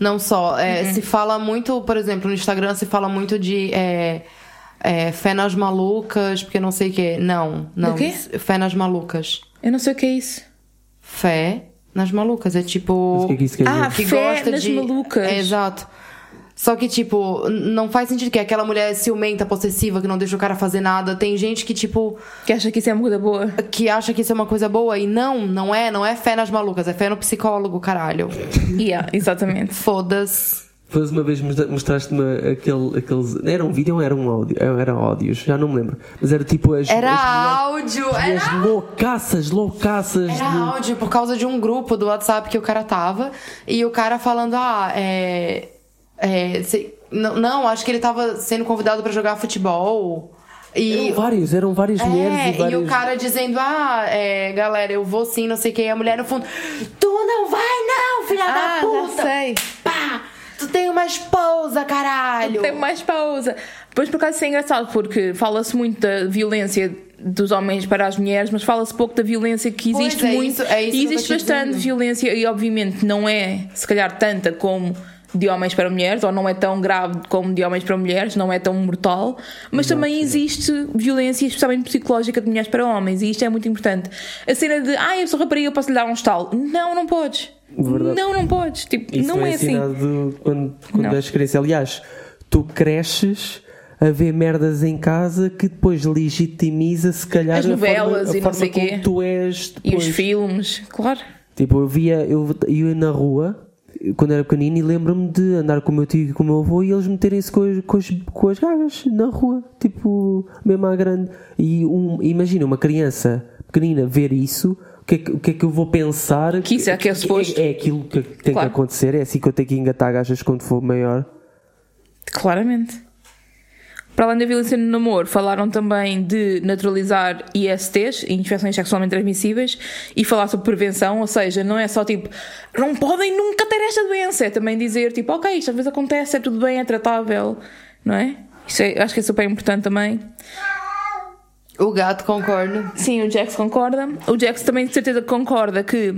Não só. É, Se fala muito, por exemplo, no Instagram se fala muito de é, é, fé nas malucas, porque não sei o quê. Não, não. Do quê? Fé nas malucas. Eu não sei o que é isso. Fé nas malucas. É tipo. Mas o que é que isso quer dizer? Ah, que fé gosta nas de. malucas. É, exato. Só que, tipo, não faz sentido que aquela mulher ciumenta, possessiva, que não deixa o cara fazer nada. Tem gente que, tipo, Que acha que isso é uma coisa boa. que acha que isso é uma coisa boa e não, não é, não é fé nas malucas, é fé no psicólogo, caralho. Yeah, exatamente. Foda-se. Depois uma vez mostra- mostraste-me aquele, aqueles. Era um vídeo ou era um áudio? Era áudios, já não me lembro. Mas era tipo as. Era as, áudio, mulheres- era as loucaças, loucaças. Era de- áudio por causa de um grupo do WhatsApp que o cara tava. E o cara falando, ah, é. É se- não, não, acho que ele tava sendo convidado pra jogar futebol. E. Eram vários, eram mulheres É, e vários. e o cara dizendo, ah, é, galera, eu vou sim, não sei o que. E a mulher no fundo, tu não vai não, filha Ah, da puta! sei. Pá! Tu tem uma esposa, caralho! Tem mais pausa. Depois, por acaso, isso é engraçado porque fala-se muito da violência dos homens para as mulheres, mas fala-se pouco da violência que Pois, existe é muito. isso- é isso e que eu existe bastante dizendo. violência, e obviamente não é, se calhar, tanta como de homens para mulheres, ou não é tão grave como de homens para mulheres, não é tão mortal, mas também existe violência, especialmente psicológica, de mulheres para homens, e isto é muito importante. A cena de, ah, eu sou rapariga, eu posso lhe dar um estalo. Não, não podes. Verdade. Não, não podes. Tipo, Isso não é assim. ensinado quando, quando és criança. Aliás, tu cresces a ver merdas em casa que depois legitimiza, se calhar, As novelas forma, e não sei como quê. tu és E depois. os filmes, claro. Tipo, eu via, eu eu ia na rua quando era pequenino e lembro-me de andar com o meu tio e com o meu avô e eles meterem-se com, as- com, as, com as gajas na rua, tipo, mesmo à grande. E um, imagina uma criança pequenina ver isso, o que, é que, o que é que eu vou pensar? Que isso é que é suposto. É, aquilo que tem Claro. que acontecer, é assim que eu tenho que engatar gajas quando for maior. Claramente. Para além da violência no namoro, falaram também de naturalizar ISTs, infecções sexualmente transmissíveis, e falar sobre prevenção, ou seja, não é só tipo, não podem nunca ter esta doença, é também dizer tipo, ok, isto às vezes acontece, é tudo bem, é tratável, não é? Isso é, acho que é super importante também. O gato concorda. Sim, o Jax concorda. O Jax também de certeza concorda que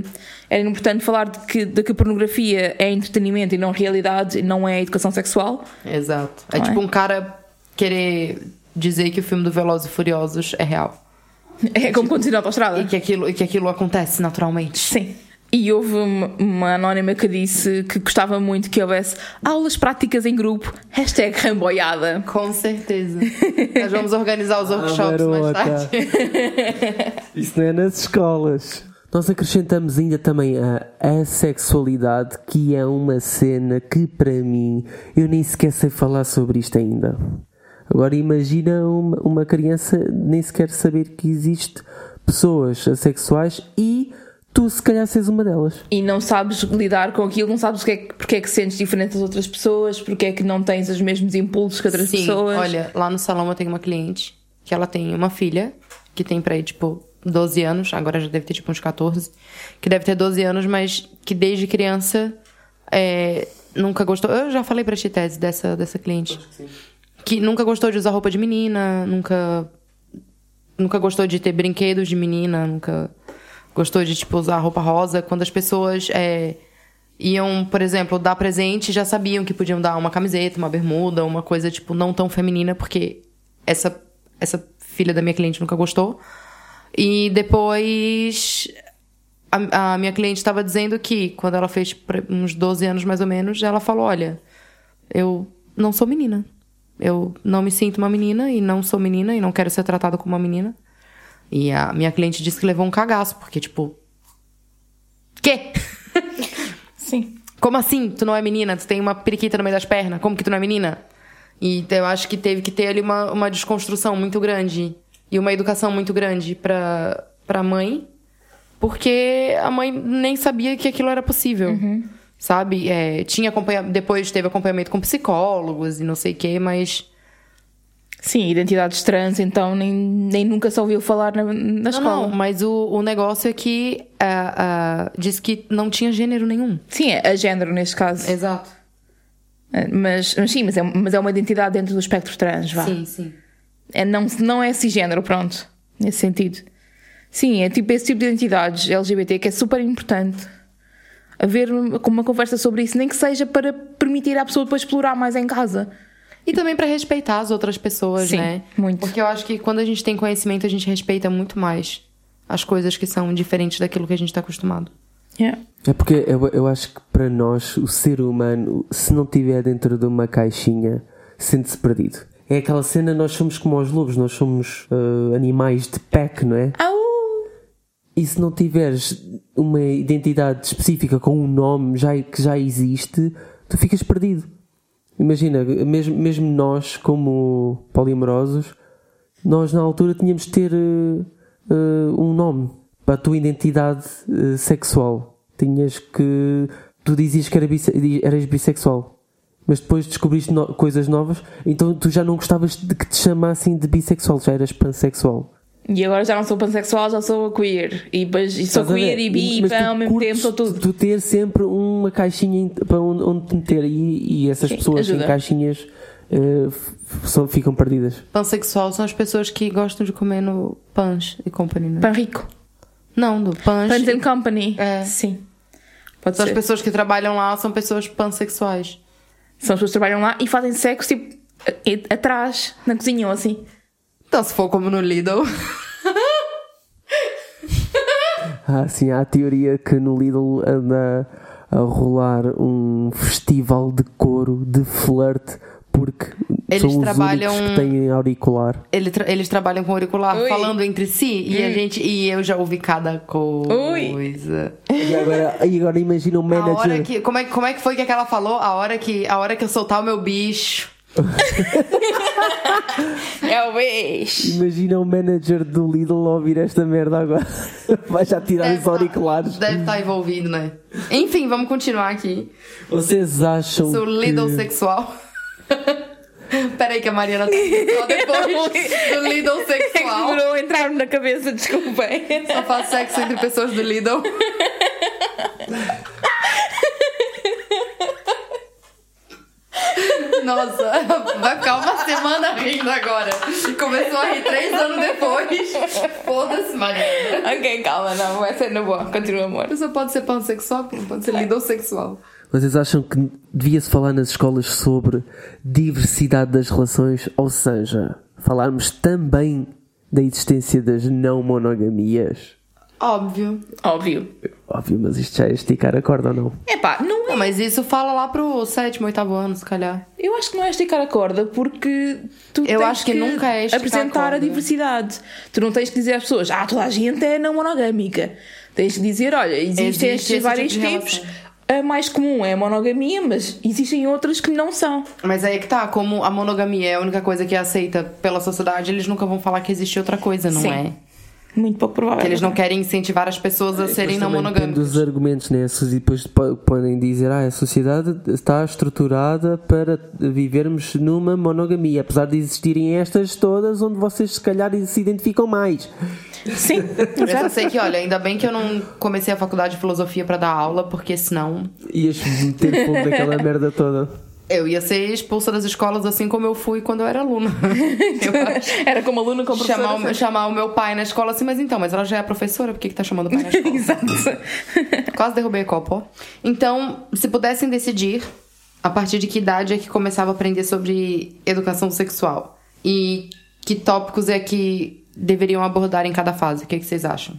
é importante falar de que, de que pornografia é entretenimento e não realidade, e não é educação sexual. Exato. É Não é? tipo um cara querer dizer que o filme do Velozes e Furiosos é real. É como conduzir na autostrada. E que aquilo, e que aquilo acontece naturalmente. Sim. E houve uma, anónima que disse que gostava muito que houvesse aulas práticas em grupo, hashtag ramboiada. Com certeza. Nós vamos organizar os workshops mais tarde. Isso não é nas escolas. Nós acrescentamos ainda também a assexualidade, que é uma cena que para mim eu nem sequer sei falar sobre isto ainda. Agora imagina uma, uma criança nem sequer saber que existe pessoas assexuais e tu se calhar seres uma delas. E não sabes lidar com aquilo, não sabes porque é, que- porque é que sentes diferente das outras pessoas, porque é que não tens os mesmos impulsos que outras Sim, pessoas. olha, lá no salão eu tenho uma cliente que ela tem uma filha que tem pra aí, tipo, 12 anos, agora já deve ter tipo uns 14, que deve ter 12 anos, mas que desde criança é, nunca gostou. Eu já falei pra ti, Tese, dessa, dessa cliente. Que nunca gostou de usar roupa de menina, nunca. Nunca gostou de ter brinquedos de menina, nunca gostou de, tipo, usar roupa rosa. Quando as pessoas é, iam, por exemplo, dar presente, já sabiam que podiam dar uma camiseta, uma bermuda, uma coisa, tipo, não tão feminina, porque essa, essa filha da minha cliente nunca gostou. E depois a, a minha cliente estava dizendo que quando ela fez uns 12 anos mais ou menos, ela falou: Olha, eu não sou menina. Eu não me sinto uma menina e não sou menina e não quero ser tratada como uma menina. E a minha cliente disse que levou um cagaço, porque, tipo. Quê? Sim. Como assim? Tu não é menina? Tu tem uma periquita no meio das pernas? Como que tu não é menina? E eu acho que teve que ter ali uma, uma desconstrução muito grande e uma educação muito grande pra, pra mãe, porque a mãe nem sabia que aquilo era possível. Sabe? É, tinha acompanha... Depois teve acompanhamento com psicólogos e não sei o quê, mas. Sim, identidades trans, então nem, nem nunca se ouviu falar na, na escola. não, mas o, o negócio é que ah, ah, disse que não tinha gênero nenhum. Sim, é a género neste caso. Exato. É, Mas, mas sim, mas é, mas é uma identidade dentro do espectro trans, vá. Sim, sim. É, não, não é cisgênero, pronto. Nesse sentido. Sim, é tipo esse tipo de identidades LGBT que é super importante. Haver uma uma conversa sobre isso, nem que seja para permitir à pessoa depois explorar mais em casa. E também pra respeitar as outras pessoas, Sim, né? muito. Porque eu acho que quando a gente tem conhecimento, a gente respeita muito mais as coisas que são diferentes daquilo que a gente tá acostumado. Yeah. É porque eu, eu acho que para nós, o ser humano, se não estiver dentro de uma caixinha, sente-se perdido. É aquela cena, nós somos como os lobos, nós somos eh, animais de pack, não é? Au! E se não tiveres uma identidade específica com um nome já, que já existe, tu ficas perdido. Imagina, mesmo, mesmo nós, como polimorosos, nós na altura tínhamos de ter eh, um nome para a tua identidade eh, sexual. Tinhas que. Tu dizias que era bisse- eras bissexual, mas depois descobriste no- coisas novas, então tu já não gostavas de que te chamassem de bissexual, já eras pansexual. E agora já não sou pansexual, já sou queer. E, depois, e sou queer e bi, pá, tu ao mesmo tempo sou tudo. Tu ter sempre uma caixinha para onde, onde te meter e, e essas Sim, pessoas ajuda. em caixinhas f- são, ficam perdidas. Pansexual são as pessoas que gostam de comer no Punch e Company, né? Pan rico. Não, do. Pans and Company. É. Sim. Pode São as ser. pessoas que trabalham lá, são pessoas pansexuais. São as pessoas que trabalham lá e fazem sexo tipo atrás, na cozinha ou assim. Então, se for como no Lidl. Ah, sim, há a teoria que no Lidl anda a rolar um festival de couro, de flerte, porque Eles são os trabalham- únicos que têm auricular. Ele tra- eles trabalham com auricular Ui. falando entre si e a gente e eu já ouvi cada coisa. E agora, e agora imagina o A manager. hora que como é, como é que foi que aquela falou? A hora que a hora que eu soltar o meu bicho. É o beijo. Imagina o manager do Lidl ouvir esta merda agora. Vai já tirar Deve os tá- auriculares. Deve estar envolvido, né? Enfim, vamos continuar aqui. Vocês acham Sou que... Lidl sexual. Peraí que a Mariana tá só depois do Lidl É que sexual. demorou a entrar na cabeça, desculpem. Só faz sexo entre pessoas do Lidl. Nossa, vai ficar uma semana rindo agora. Começou a rir três anos depois. Foda-se, Mariana. ok, calma, não, vai ser na boa. Continua, amor. Você pode ser pansexual, não pode ser lidossexual. Vocês acham que devia-se falar nas escolas sobre diversidade das relações, ou seja, falarmos também da existência das não monogamias? Óbvio. Óbvio. Óbvio, mas isto já é esticar a corda ou não? Epá, não é. Não, mas isso fala lá pro sétimo, oitavo ano, se calhar. Eu acho que não é esticar a corda porque tu Eu tens acho que nunca é a apresentar a, corda. diversidade. Tu não tens que dizer às pessoas, ah, toda a gente é não monogâmica. Tens que dizer, olha, existem Existe estes vários tipo de tipos. A mais comum é a monogamia, mas existem outras que não são. Mas aí é que tá, como a monogamia é a única coisa que é aceita pela sociedade, eles nunca vão falar que existe outra coisa, não Sim. é? Muito pouco provável. Que eles não querem incentivar as pessoas a serem não monogâmicos. dos argumentos, né? E depois po- podem dizer, ah, a sociedade está estruturada para vivermos numa monogamia, apesar de existirem estas todas onde vocês se calhar se identificam mais. Sim, Eu só sei que, olha, ainda bem que eu não comecei a faculdade de filosofia pra dar aula, porque senão Ias meter fogo naquela merda toda. Eu ia ser expulsa das escolas assim como eu fui quando eu era aluna. Eu. Era como aluna, como professora. Chamar o, meu- chamar o meu pai na escola assim, mas então, mas ela já é professora, por que, que tá chamando o pai na escola? Exato. Quase derrubei o copo. ó. Então, se pudessem decidir a partir de que idade é que começava a aprender sobre educação sexual e que tópicos é que deveriam abordar em cada fase, o que, que vocês acham?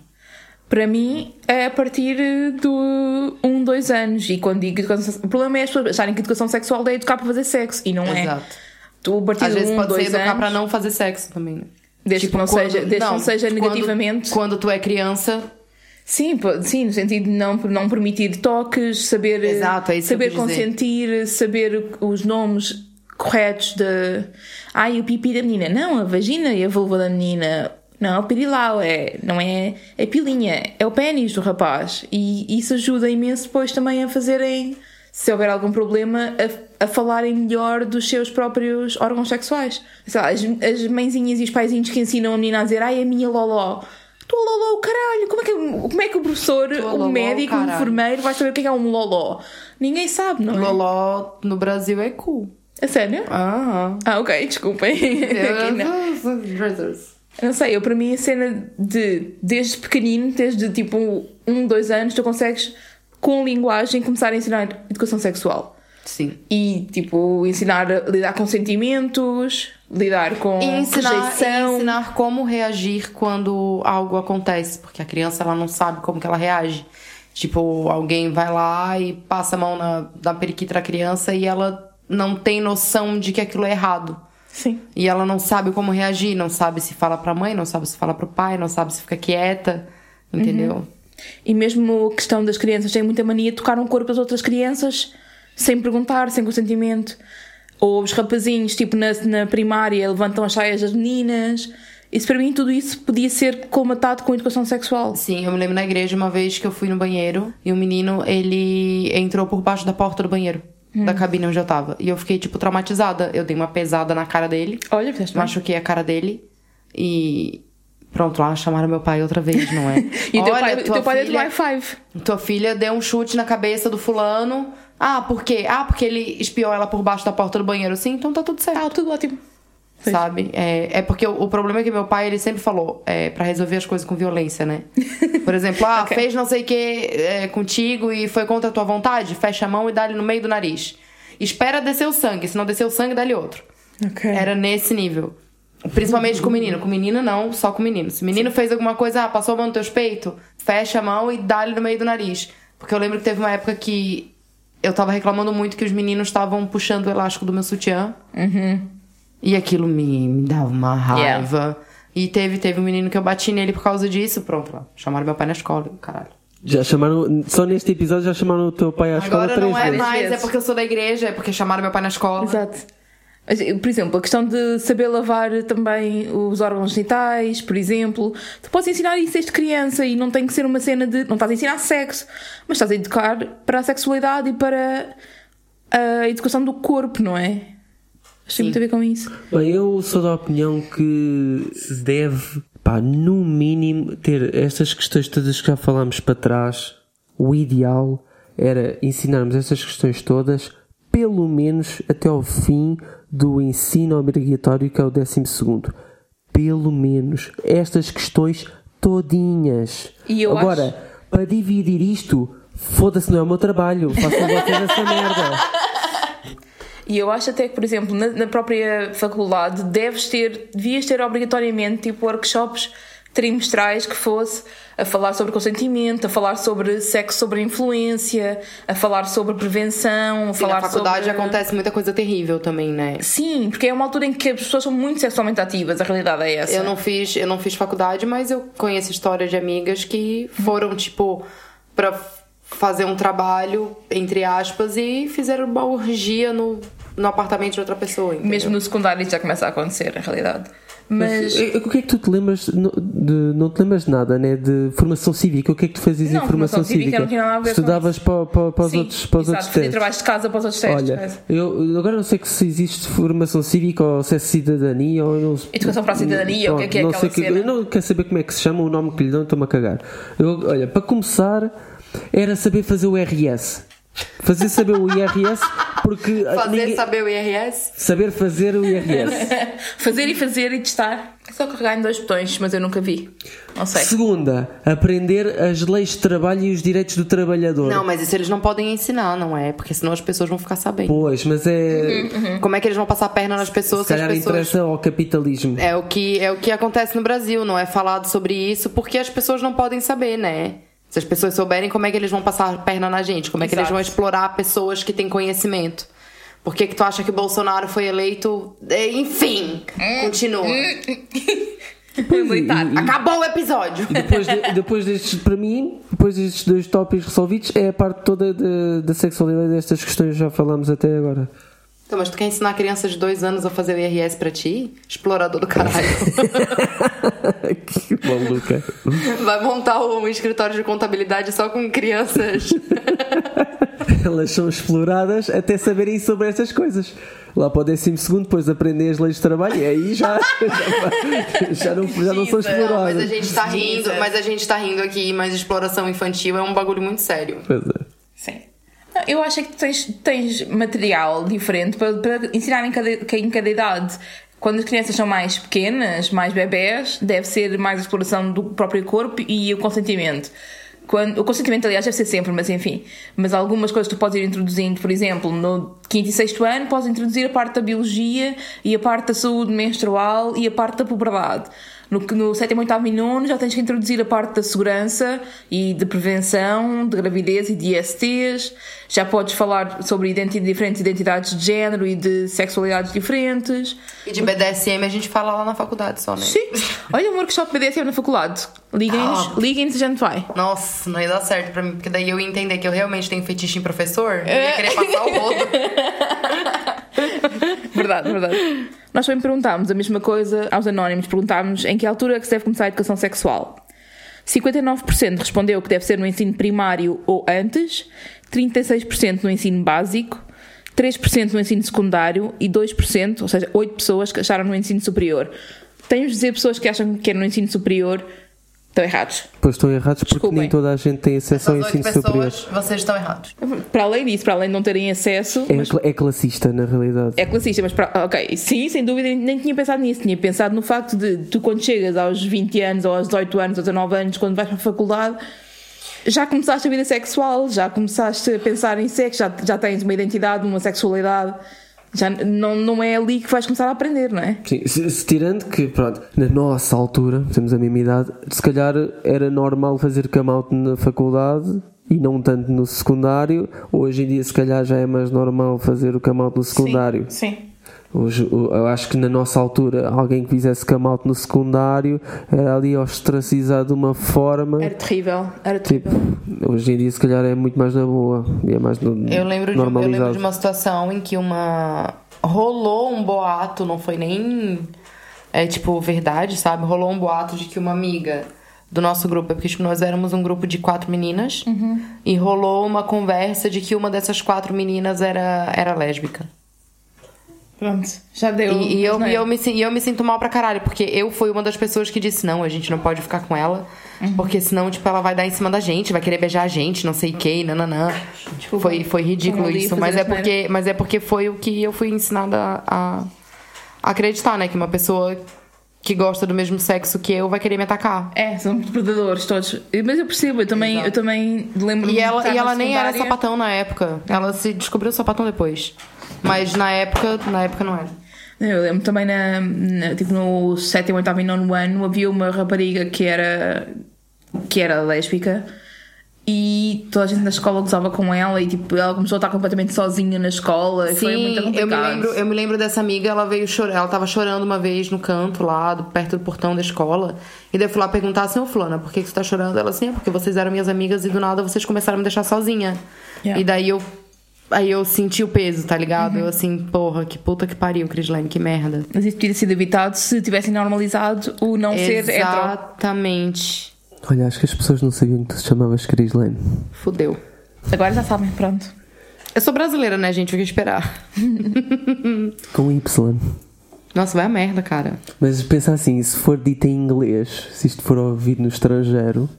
Para mim, é a partir do 1, 2 anos. E quando digo educação O problema é as pessoas acharem que educação sexual é educar para fazer sexo. E não é. Exato. Tu, a partir Às do vezes 1, pode ser 2 educar pra não fazer sexo também, né? Desde que não seja- desde que não seja quando- negativamente. Quando, tu é criança, Sim, sim, no sentido de não, não permitir toques, saber, Exato, é saber quis dizer. consentir, saber os nomes corretos de. Ai, o pipi da menina. Não, a vagina e a vulva da menina. Não, é o pirilau, é, não é a pilinha, é o pênis do rapaz. E isso ajuda imenso depois também a fazerem, se houver algum problema, a, a falarem melhor dos seus próprios órgãos sexuais. Sei lá, as, as mãezinhas e os paizinhos que ensinam a menina a dizer ai, a minha loló. Tu loló, caralho, como é que, como é que o professor, o loló, médico, o enfermeiro vai saber o que é que é um loló? Ninguém sabe, não é? loló no Brasil é cool. É sério? Ah. Ah, ok, desculpem. Aqui não. Eu não sei, eu para mim a cena de desde pequenino, desde tipo um, dois anos, tu consegues com linguagem começar a ensinar educação sexual. Sim. E tipo, ensinar a lidar com sentimentos, lidar com E ensinar, e rejeição. ensinar como reagir quando algo acontece, porque a criança ela não sabe como que ela reage. Tipo, alguém vai lá e passa a mão na, na periquita da criança e ela não tem noção de que aquilo é errado. Sim. E ela não sabe como reagir, não sabe se fala pra mãe, não sabe se fala pro pai, não sabe se fica quieta, entendeu? E mesmo a questão das crianças têm muita mania de tocar no corpo das outras crianças sem perguntar, sem consentimento. Ou os rapazinhos, tipo na, na primária, levantam as saias das meninas. Isso para mim, tudo isso podia ser colmatado com educação sexual. Sim, eu me lembro na igreja uma vez que eu fui no banheiro e o menino, ele entrou por baixo da porta do banheiro, da cabine onde eu tava. E eu fiquei, tipo, traumatizada. Eu dei uma pesada na cara dele, Olha, fizeste machuquei a cara dele e. Pronto, lá chamaram meu pai outra vez, não é? E teu Olha, pai, tua teu pai filha- high five. Tua filha deu um chute na cabeça do fulano. Ah, por quê? Ah, porque ele espiou ela por baixo da porta do banheiro. Sim, então tá tudo certo. Ah, tudo ótimo. Sabe? É, é porque o, o problema é que meu pai, ele sempre falou é, para resolver as coisas com violência, né? Por exemplo, ah, Ok. fez não sei o que é, contigo e foi contra a tua vontade, fecha a mão e dá-lhe no meio do nariz. Espera descer o sangue, se não descer o sangue, dá-lhe outro. Ok. Era nesse nível. Principalmente com menino. Com menina, não, só com menino. Se o menino fez alguma coisa, ah, passou a mão no teus peitos, fecha a mão e dá-lhe no meio do nariz. Porque eu lembro que teve uma época que eu tava reclamando muito que os meninos estavam puxando o elástico do meu sutiã. E aquilo me, me dava uma raiva. E teve, teve um menino que eu bati nele por causa disso. Pronto, lá. Chamaram meu pai na escola. Caralho. Já chamaram, só neste episódio já chamaram o teu pai à escola Agora três não é vezes. mais, é porque eu sou da igreja, é porque chamaram meu pai na escola. Exato. Por exemplo, a questão de saber lavar também os órgãos genitais, por exemplo. Tu podes ensinar isso desde criança e não tem que ser uma cena de. Não estás a ensinar sexo, mas estás a educar para a sexualidade e para a educação do corpo, não é? Acho que tem muito a ver com isso. Bem, eu sou da opinião que se deve, pá, no mínimo, ter estas questões todas que já falámos para trás. O ideal era ensinarmos estas questões todas pelo menos até ao fim do ensino obrigatório, que é o 12 segundo. Pelo menos estas questões todinhas. E eu Agora, acho- para dividir isto, foda-se, não é o meu trabalho. Façam vocês essa merda. E eu acho até que, por exemplo, na, na própria faculdade deves ter, devias ter obrigatoriamente tipo workshops trimestrais que fosse a falar sobre consentimento, a falar sobre sexo sobre influência, a falar sobre prevenção, a Sim, falar na faculdade sobre... acontece muita coisa terrível também, né? Sim, porque é uma altura em que as pessoas são muito sexualmente ativas, a realidade é essa. Eu não fiz, eu não fiz faculdade, mas eu conheço histórias de amigas que foram, tipo, pra fazer um trabalho, entre aspas, e fizeram uma orgia no, no apartamento de outra pessoa. entendeu? Mesmo no secundário isso já começa a acontecer, na realidade. Mas... Eh, O que é que tu te lembras? De, não te lembras de nada, né? De formação cívica. O que é que tu fazias Não, em formação formação cívica cívica? não tinha nada a ver com Estudavas para, para, para os Sim, outros, para os exato, outros testes. trabalhos de casa para os outros testes. Olha, mas- eu agora não sei que se existe formação cívica ou se é cidadania ou não Educação para a cidadania, o que é que é não aquela sei cena? Eu não quero saber como é que se chama, o nome que lhe dão, estou-me a cagar. Eu, olha, para começar, era saber fazer o RS. Fazer saber o IRS, porque ah, Fazer ninguém- saber o IRS? saber fazer o IRS. Fazer e fazer e testar. É só carregar em dois botões, mas eu nunca vi. Não sei. Segunda, aprender as leis de trabalho e os direitos do trabalhador. Não, mas isso eles não podem ensinar, não é? Porque senão as pessoas vão ficar sabendo. Pois, mas é. Uhum. Como é que eles vão passar a perna nas pessoas Se calhar pessoas... interessa ao capitalismo. É o, que, é o que acontece no Brasil, não é falado sobre isso porque as pessoas não podem saber, né? Se as pessoas souberem, como é que eles vão passar a perna na gente? Como é que eles Exato. vão explorar pessoas que têm conhecimento? Por que, que tu acha que o Bolsonaro foi eleito? É, Enfim, continua. Militar. Acabou o episódio. Depois, de- depois destes, para mim, depois destes dois tópicos resolvidos, é a parte toda da- da sexualidade destas questões que já falámos até agora. Então, mas tu quer ensinar crianças de dois anos a fazer o IRS pra ti? Explorador do caralho. que maluca. Vai montar um escritório de contabilidade só com crianças. Elas são exploradas até saberem sobre estas coisas. Lá para o décimo segundo, depois aprendem as leis de trabalho e aí já, já, já não, já não são Jesus. Não, mas a exploradas. gente tá rindo, mas a gente tá rindo aqui, mas exploração infantil é um bagulho muito sério. Pois é. Eu acho que tu tens, tens material diferente para, para ensinar em cada, em cada idade. Quando as crianças são mais pequenas, mais bebés, deve ser mais a exploração do próprio corpo e o consentimento. Quando, o consentimento, aliás, deve ser sempre, mas enfim. Mas algumas coisas tu podes ir introduzindo, por exemplo, no quinto e sexto ano, podes introduzir a parte da biologia e a parte da saúde menstrual e a parte da puberdade. No, no sétimo, oitavo e nono já tens que introduzir a parte da segurança e de prevenção, de gravidez e de ISTs. Já podes falar sobre diferentes identidades de género e de sexualidades diferentes. E de BDSM a gente fala lá na faculdade só, né? Sim. Olha um workshop BDSM na faculdade. Liguem-nos, Ah. liguem-nos e a gente vai. Nossa, não ia dar certo pra mim, porque daí eu ia entender que eu realmente tenho fetiche em professor. Eu ia querer passar o rodo. Verdade, verdade. Nós também perguntámos a mesma coisa aos anónimos. Perguntámos em que altura é que se deve começar a educação sexual. 59% respondeu que deve ser no ensino primário ou antes, 36% no ensino básico, 3% no ensino secundário e 2%, ou seja, 8 pessoas que acharam no ensino superior. Tenho de dizer pessoas que acham que é no ensino superior estão errados. Pois estão errados porque Desculpem. nem toda a gente tem acesso ao ensino superior. pessoas, vocês estão errados. Para além disso, para além de não terem acesso, É, mas é classista, na realidade. É classista, mas para, ok, sim, sem dúvida, nem, nem tinha pensado nisso. Tinha pensado no facto de tu, quando chegas aos 20 anos, ou aos 18 anos, ou 19 anos, quando vais para a faculdade, já começaste a vida sexual, já começaste a pensar em sexo, já, já tens uma identidade, uma sexualidade. Já não, não é ali que vais começar a aprender, não é? Sim, se, se tirando que, pronto, na nossa altura, temos a mesma idade, se calhar era normal fazer come out na faculdade e não tanto no secundário. Hoje em dia, se calhar, já é mais normal fazer o come out no secundário. Sim. Hoje, eu acho que na nossa altura, alguém que fizesse out no secundário era ali ostracizado de uma forma. Era terrível, era Tipo, terrível. hoje em dia, se calhar, é muito mais na boa e é mais no, Eu lembro, de, eu lembro de uma situação em que uma. Rolou um boato, não foi nem. É tipo verdade, sabe? Rolou um boato de que uma amiga do nosso grupo, porque tipo, nós éramos um grupo de quatro meninas, e rolou uma conversa de que uma dessas quatro meninas era, era lésbica. Pronto, já deu. E, e eu, é? e, eu me, e eu me sinto mal pra caralho, porque eu fui uma das pessoas que disse: não, a gente não pode ficar com ela, Uhum. porque senão, tipo, ela vai dar em cima da gente, vai querer beijar a gente, não sei o que, nananã. Desculpa. Foi, foi ridículo isso, mas é, asneira. porque, mas é porque foi o que eu fui ensinada a, a acreditar, né? Que uma pessoa que gosta do mesmo sexo que eu vai querer me atacar. É, são predadores todos. Mas eu percebo, eu também, eu também lembro E ela, e ela nem era sapatão na época. Ela se descobriu sapatão depois. Mas na época, na época não era. Eu lembro também na, na- tipo no sétimo, oitavo e nono ano havia uma rapariga que era que era lésbica e toda a gente na escola gozava com ela e tipo ela começou a estar completamente sozinha na escola e foi muito Sim, complicado. eu me lembro, eu me lembro dessa amiga, ela veio chorar, ela tava chorando uma vez no canto lá, do- perto do portão da escola. E daí eu fui lá perguntar assim, ô fulana, por que, que você tá chorando? Ela assim, é porque vocês eram minhas amigas e do nada vocês começaram a me deixar sozinha. Yeah. E daí eu aí eu senti o peso, tá ligado? Uhum. Eu assim, porra, que puta que pariu, Crislane, que merda. Mas isso teria sido evitado se tivessem normalizado o não ser hetero. Exatamente. Olha, acho que as pessoas não sabiam que tu te chamavas Cris Lane. Fudeu. Agora já sabem, pronto. Eu sou brasileira, né, gente? O que esperar? Com Y. Nossa, vai a merda, cara. Mas pensa assim, se for dito em inglês, se isto for ouvido no estrangeiro,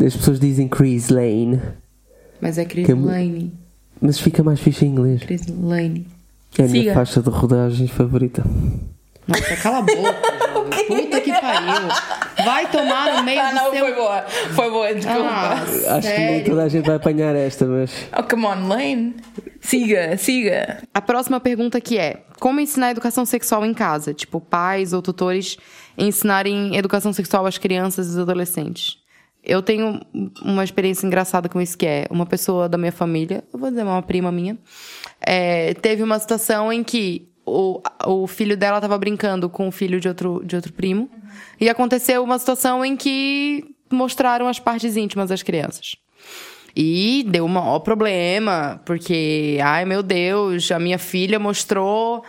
as pessoas dizem Chris Lane, Mas é Que- Crislane. Mas fica mais fixe em inglês. Crislane. É a minha Siga. faixa de rodagens favorita. Nossa, cala a boca. Puta que pariu. Vai tomar no meio Ah, do não, seu... foi boa. Foi boa, desculpa. Ah, Acho que nem sério? toda a gente vai apanhar esta, mas. Oh, come on, Lane. Siga, siga. A próxima pergunta que é: como ensinar educação sexual em casa? Tipo, pais ou tutores ensinarem educação sexual às crianças e adolescentes. Eu tenho uma experiência engraçada com isso que é uma pessoa da minha família, eu vou dizer uma prima minha, é, teve uma situação em que o, o filho dela estava brincando com o filho de outro, de outro primo e aconteceu uma situação em que mostraram as partes íntimas das crianças. E deu um maior problema, porque, ai meu Deus, a minha filha mostrou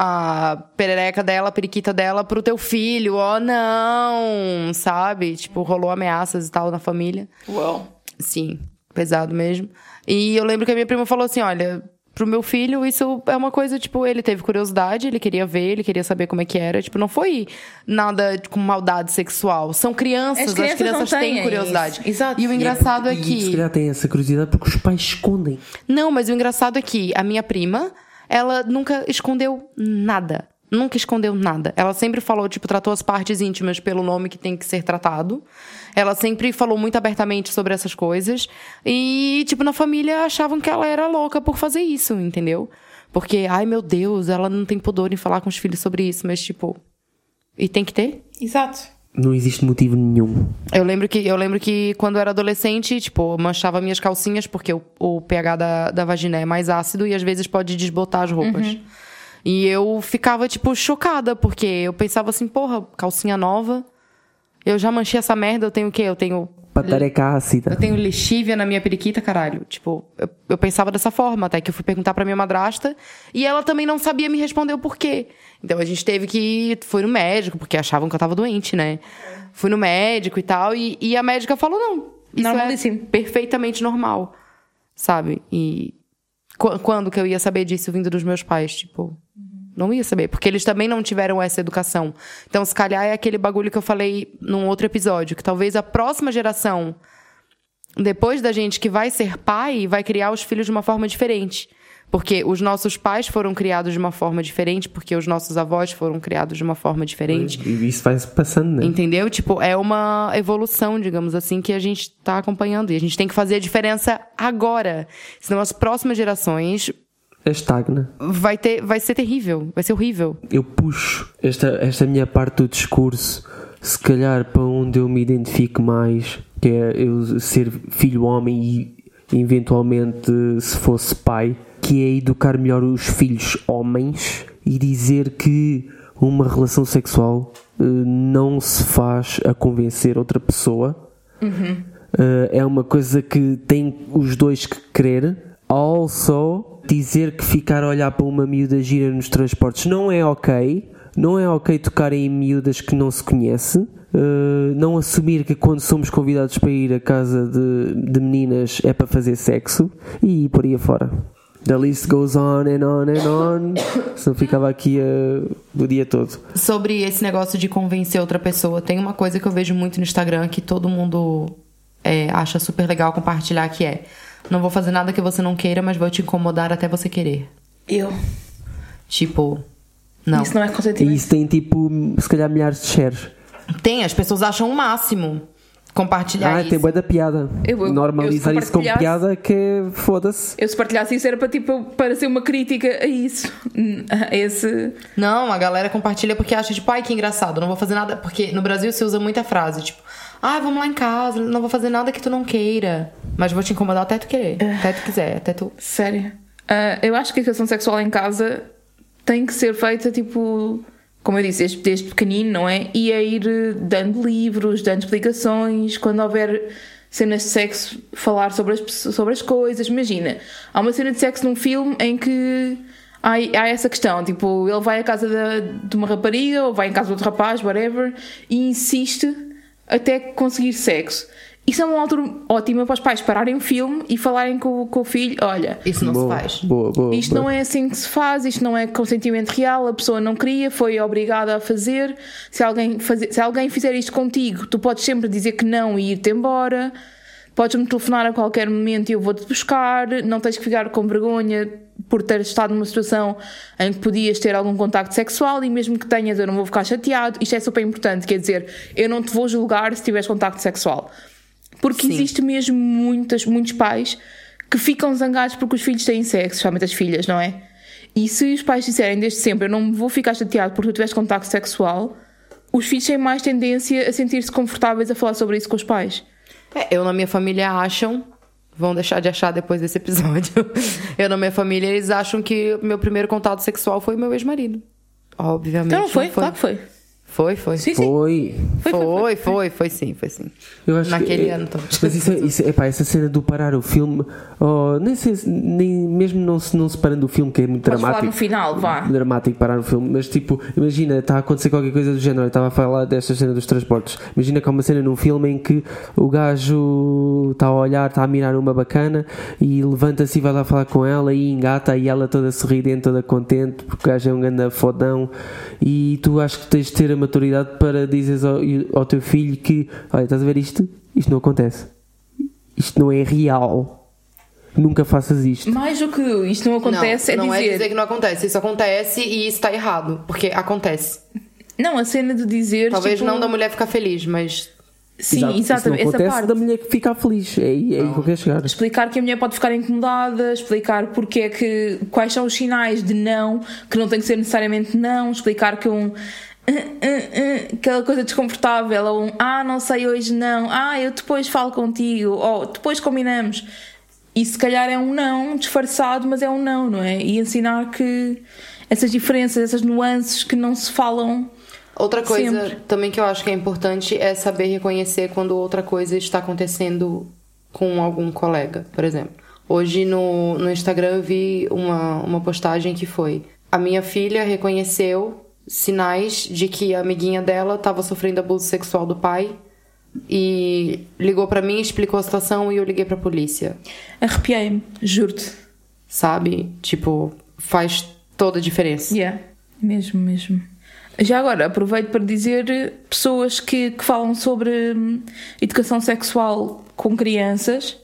a perereca dela, a periquita dela pro teu filho, oh não, sabe? Tipo, rolou ameaças e tal na família. Uau. Sim, pesado mesmo. E eu lembro que a minha prima falou assim: olha, pro meu filho, isso é uma coisa, tipo, ele teve curiosidade, ele queria ver, ele queria saber como é que era. Tipo, não foi nada com maldade sexual. São crianças, As as crianças crianças, não têm têm curiosidade. isso. Exato. E o engraçado é, e, que. calhar tem essa curiosidade porque os pais escondem. Não, mas o engraçado é que a minha prima, ela nunca escondeu nada. Nunca escondeu nada. Ela sempre falou, tipo, tratou as partes íntimas pelo nome que tem que ser tratado. Ela sempre falou muito abertamente sobre essas coisas. E, tipo, na família achavam que ela era louca por fazer isso, entendeu? Porque, ai meu Deus, ela não tem pudor em falar com os filhos sobre isso, mas, tipo. E tem que ter? Exato. Não existe motivo nenhum. Eu lembro que, eu lembro que quando eu era adolescente, tipo, eu manchava minhas calcinhas, porque o, o pH da, da vagina é mais ácido e às vezes pode desbotar as roupas. E eu ficava, tipo, chocada, porque eu pensava assim, porra, calcinha nova. Eu já manchei essa merda, eu tenho o quê? Eu tenho. Patareca ácida. Eu tenho lexívia na minha periquita, caralho. Tipo, eu, eu pensava dessa forma, até que eu fui perguntar pra minha madrasta e ela também não sabia me responder o porquê. Então a gente teve que ir, foi no médico, porque achavam que eu tava doente, né? Fui no médico e tal, e, e a médica falou: não, isso é Normalíssimo. perfeitamente normal, sabe? E qu- quando que eu ia saber disso vindo dos meus pais? Tipo, não ia saber, porque eles também não tiveram essa educação. Então, se calhar é aquele bagulho que eu falei num outro episódio, que talvez a próxima geração, depois da gente que vai ser pai, vai criar os filhos de uma forma diferente. Porque os nossos pais foram criados de uma forma diferente, porque os nossos avós foram criados de uma forma diferente. E isso vai se passando, né? Entendeu? Tipo, é uma evolução, digamos assim, que a gente tá acompanhando. E a gente tem que fazer a diferença agora. Senão as próximas gerações Estagna. vai, ter, vai ser terrível, vai ser horrível. Eu puxo esta, esta minha parte do discurso, se calhar para onde eu me identifico mais, que é eu ser filho homem e eventualmente se fosse pai, que é educar melhor os filhos homens e dizer que uma relação sexual eh, não se faz a convencer outra pessoa. Eh, é uma coisa que tem os dois que querer. Also, dizer que ficar a olhar para uma miúda gira nos transportes não é ok. Não é ok tocar em miúdas que não se conhece. Eh, não assumir que quando somos convidados para ir à casa de, de meninas é para fazer sexo e por aí afora. The list goes on and on and on. Senão ficava aqui uh, o dia todo. Sobre esse negócio de convencer outra pessoa, tem uma coisa que eu vejo muito no Instagram que todo mundo é, acha super legal compartilhar, que é não vou fazer nada que você não queira, mas vou te incomodar até você querer. Eu. Tipo, não. Isso não é E consentimento. isso tem tipo, se calhar, milhares de shares. Tem, as pessoas acham o máximo compartilhar Ah, isso. tem boa da piada. Eu- eu- Normalizar eu isso como piada que é- foda-se. Eu se partilhasse isso era para, tipo, para ser uma crítica a isso. A esse. Não, a galera compartilha porque acha, tipo, ai, que engraçado, não vou fazer nada. Porque no Brasil se usa muita frase, tipo, ai, vamos lá em casa, não vou fazer nada que tu não queira. Mas vou te incomodar até tu querer. Até tu quiser, até tu. Sério. Ah, eu acho que a educação sexual em casa tem que ser feita, tipo, como eu disse, desde, desde pequenino, não é? E a ir dando livros, dando explicações, quando houver cenas de sexo, falar sobre as, sobre as coisas. Imagina, há uma cena de sexo num filme em que há, há essa questão, tipo, ele vai à casa da- de uma rapariga ou vai em casa de outro rapaz, whatever, e insiste até conseguir sexo. Isso é uma altura ótima para os pais pararem o filme e falarem com, o- com o filho: olha, Isso não boa, se faz. Boa, boa. isto boa. não é assim que se faz, isto não é consentimento real, a pessoa não queria, foi obrigada a fazer. Se alguém, fazer, se alguém fizer isto contigo, tu podes sempre dizer que não e ir-te embora. Podes-me telefonar a qualquer momento e eu vou-te buscar. Não tens que ficar com vergonha por ter estado numa situação em que podias ter algum contacto sexual e mesmo que tenhas, eu não vou ficar chateado. Isto é super importante, quer dizer, eu não te vou julgar se tiveres contacto sexual. Porque Sim. existe mesmo muitas, muitos pais que ficam zangados porque os filhos têm sexo, especialmente as filhas, não é? E se os pais disserem desde sempre eu não me vou ficar chateado porque tu tiveste contacto sexual, os filhos têm mais tendência a sentir-se confortáveis a falar sobre isso com os pais. É, eu na minha família acham. Vão deixar de achar depois desse episódio. Eu na minha família, eles acham que meu primeiro contato sexual foi meu ex-marido. Obviamente. Então não foi? não Claro que foi. Foi, foi. Sim, sim. Foi. Foi, foi, foi, sim, foi sim. Eu acho Naquele que, ano, então. Mas isso, é- isso, epá, essa cena do parar o filme, oh, nem sei, se- nem, mesmo não, se, não separando o filme, que é muito Podes falar dramático. no final, vá. Dramático parar o filme, mas tipo, imagina, está a acontecer qualquer coisa do género. Eu estava a falar desta cena dos transportes. Imagina que há uma cena num filme em que o gajo está a olhar, está a mirar uma bacana e levanta-se e vai lá falar com ela e engata e ela toda sorridente, toda contente, porque o gajo é um grande fodão. E tu acho que tens de ter a maturidade para dizeres ao, ao teu filho que, olha, estás a ver isto? Isto não acontece. Isto não é real. Nunca faças isto. Mais do que isto não acontece, não, é não dizer. é dizer que não acontece. Isso acontece e isso tá errado. Porque acontece. Não, a cena de dizer. Talvez tipo, não da mulher ficar feliz, mas. Sim, Exato. Isso exatamente. não Essa acontece parte. da mulher que fica feliz. É aí, é aí que eu quero chegar. Explicar que a mulher pode ficar incomodada, explicar porque é que quais são os sinais de não, que não tem que ser necessariamente não, explicar que um "Ah, ah, ah", aquela coisa desconfortável, ou um ah, não sei hoje não, ah, eu depois falo contigo, ou depois combinamos. E se calhar é um não disfarçado, mas é um não, não é? E ensinar que essas diferenças, essas nuances que não se falam. Outra coisa Sempre. também que eu acho que é importante é saber reconhecer quando outra coisa está acontecendo com algum colega, por exemplo. Hoje no, no Instagram eu vi uma, uma postagem que foi: a minha filha reconheceu sinais de que a amiguinha dela estava sofrendo abuso sexual do pai e ligou pra mim, explicou a situação e eu liguei pra polícia. Arrepiei-me, juro-te. Sabe? Tipo, faz toda a diferença. Yeah, mesmo, mesmo. Já agora, aproveito para dizer pessoas que, que falam sobre hum, educação sexual com crianças.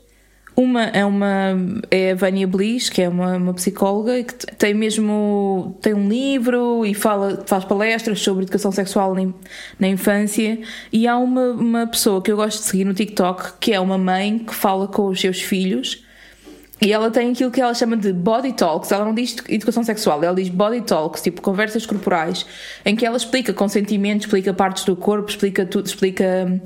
Uma é uma é a Vânia Bliss, que é uma, uma psicóloga que tem mesmo tem um livro e fala faz palestras sobre educação sexual na infância. E há uma, uma pessoa que eu gosto de seguir no TikTok que é uma mãe que fala com os seus filhos e ela tem aquilo que ela chama de body talks. Ela não diz educação sexual, ela diz body talks, tipo conversas corporais, em que ela explica consentimento, explica partes do corpo, explica tudo, explica hum,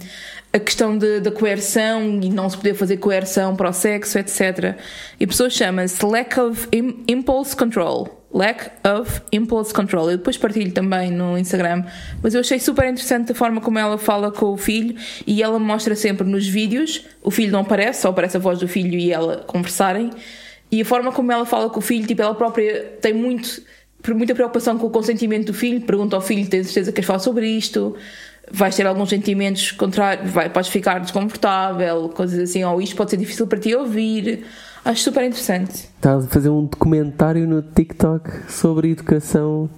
a questão de- da coerção e não se poder fazer coerção para o sexo, etc. E a pessoa chama-se lack of im- impulse control. Lack of impulse control. Eu depois partilho também no Instagram, mas eu achei super interessante a forma como ela fala com o filho e ela mostra sempre nos vídeos. O filho não aparece, só aparece a voz do filho e ela conversarem. E a forma como ela fala com o filho, tipo, ela própria tem muito, muita preocupação com o consentimento do filho, pergunta ao filho: tens certeza que queres falar sobre isto? vais ter alguns sentimentos contrários, vai, podes ficar desconfortável, coisas assim, ou isto pode ser difícil para ti ouvir. Acho super interessante. Está a fazer um documentário no TikTok sobre educação.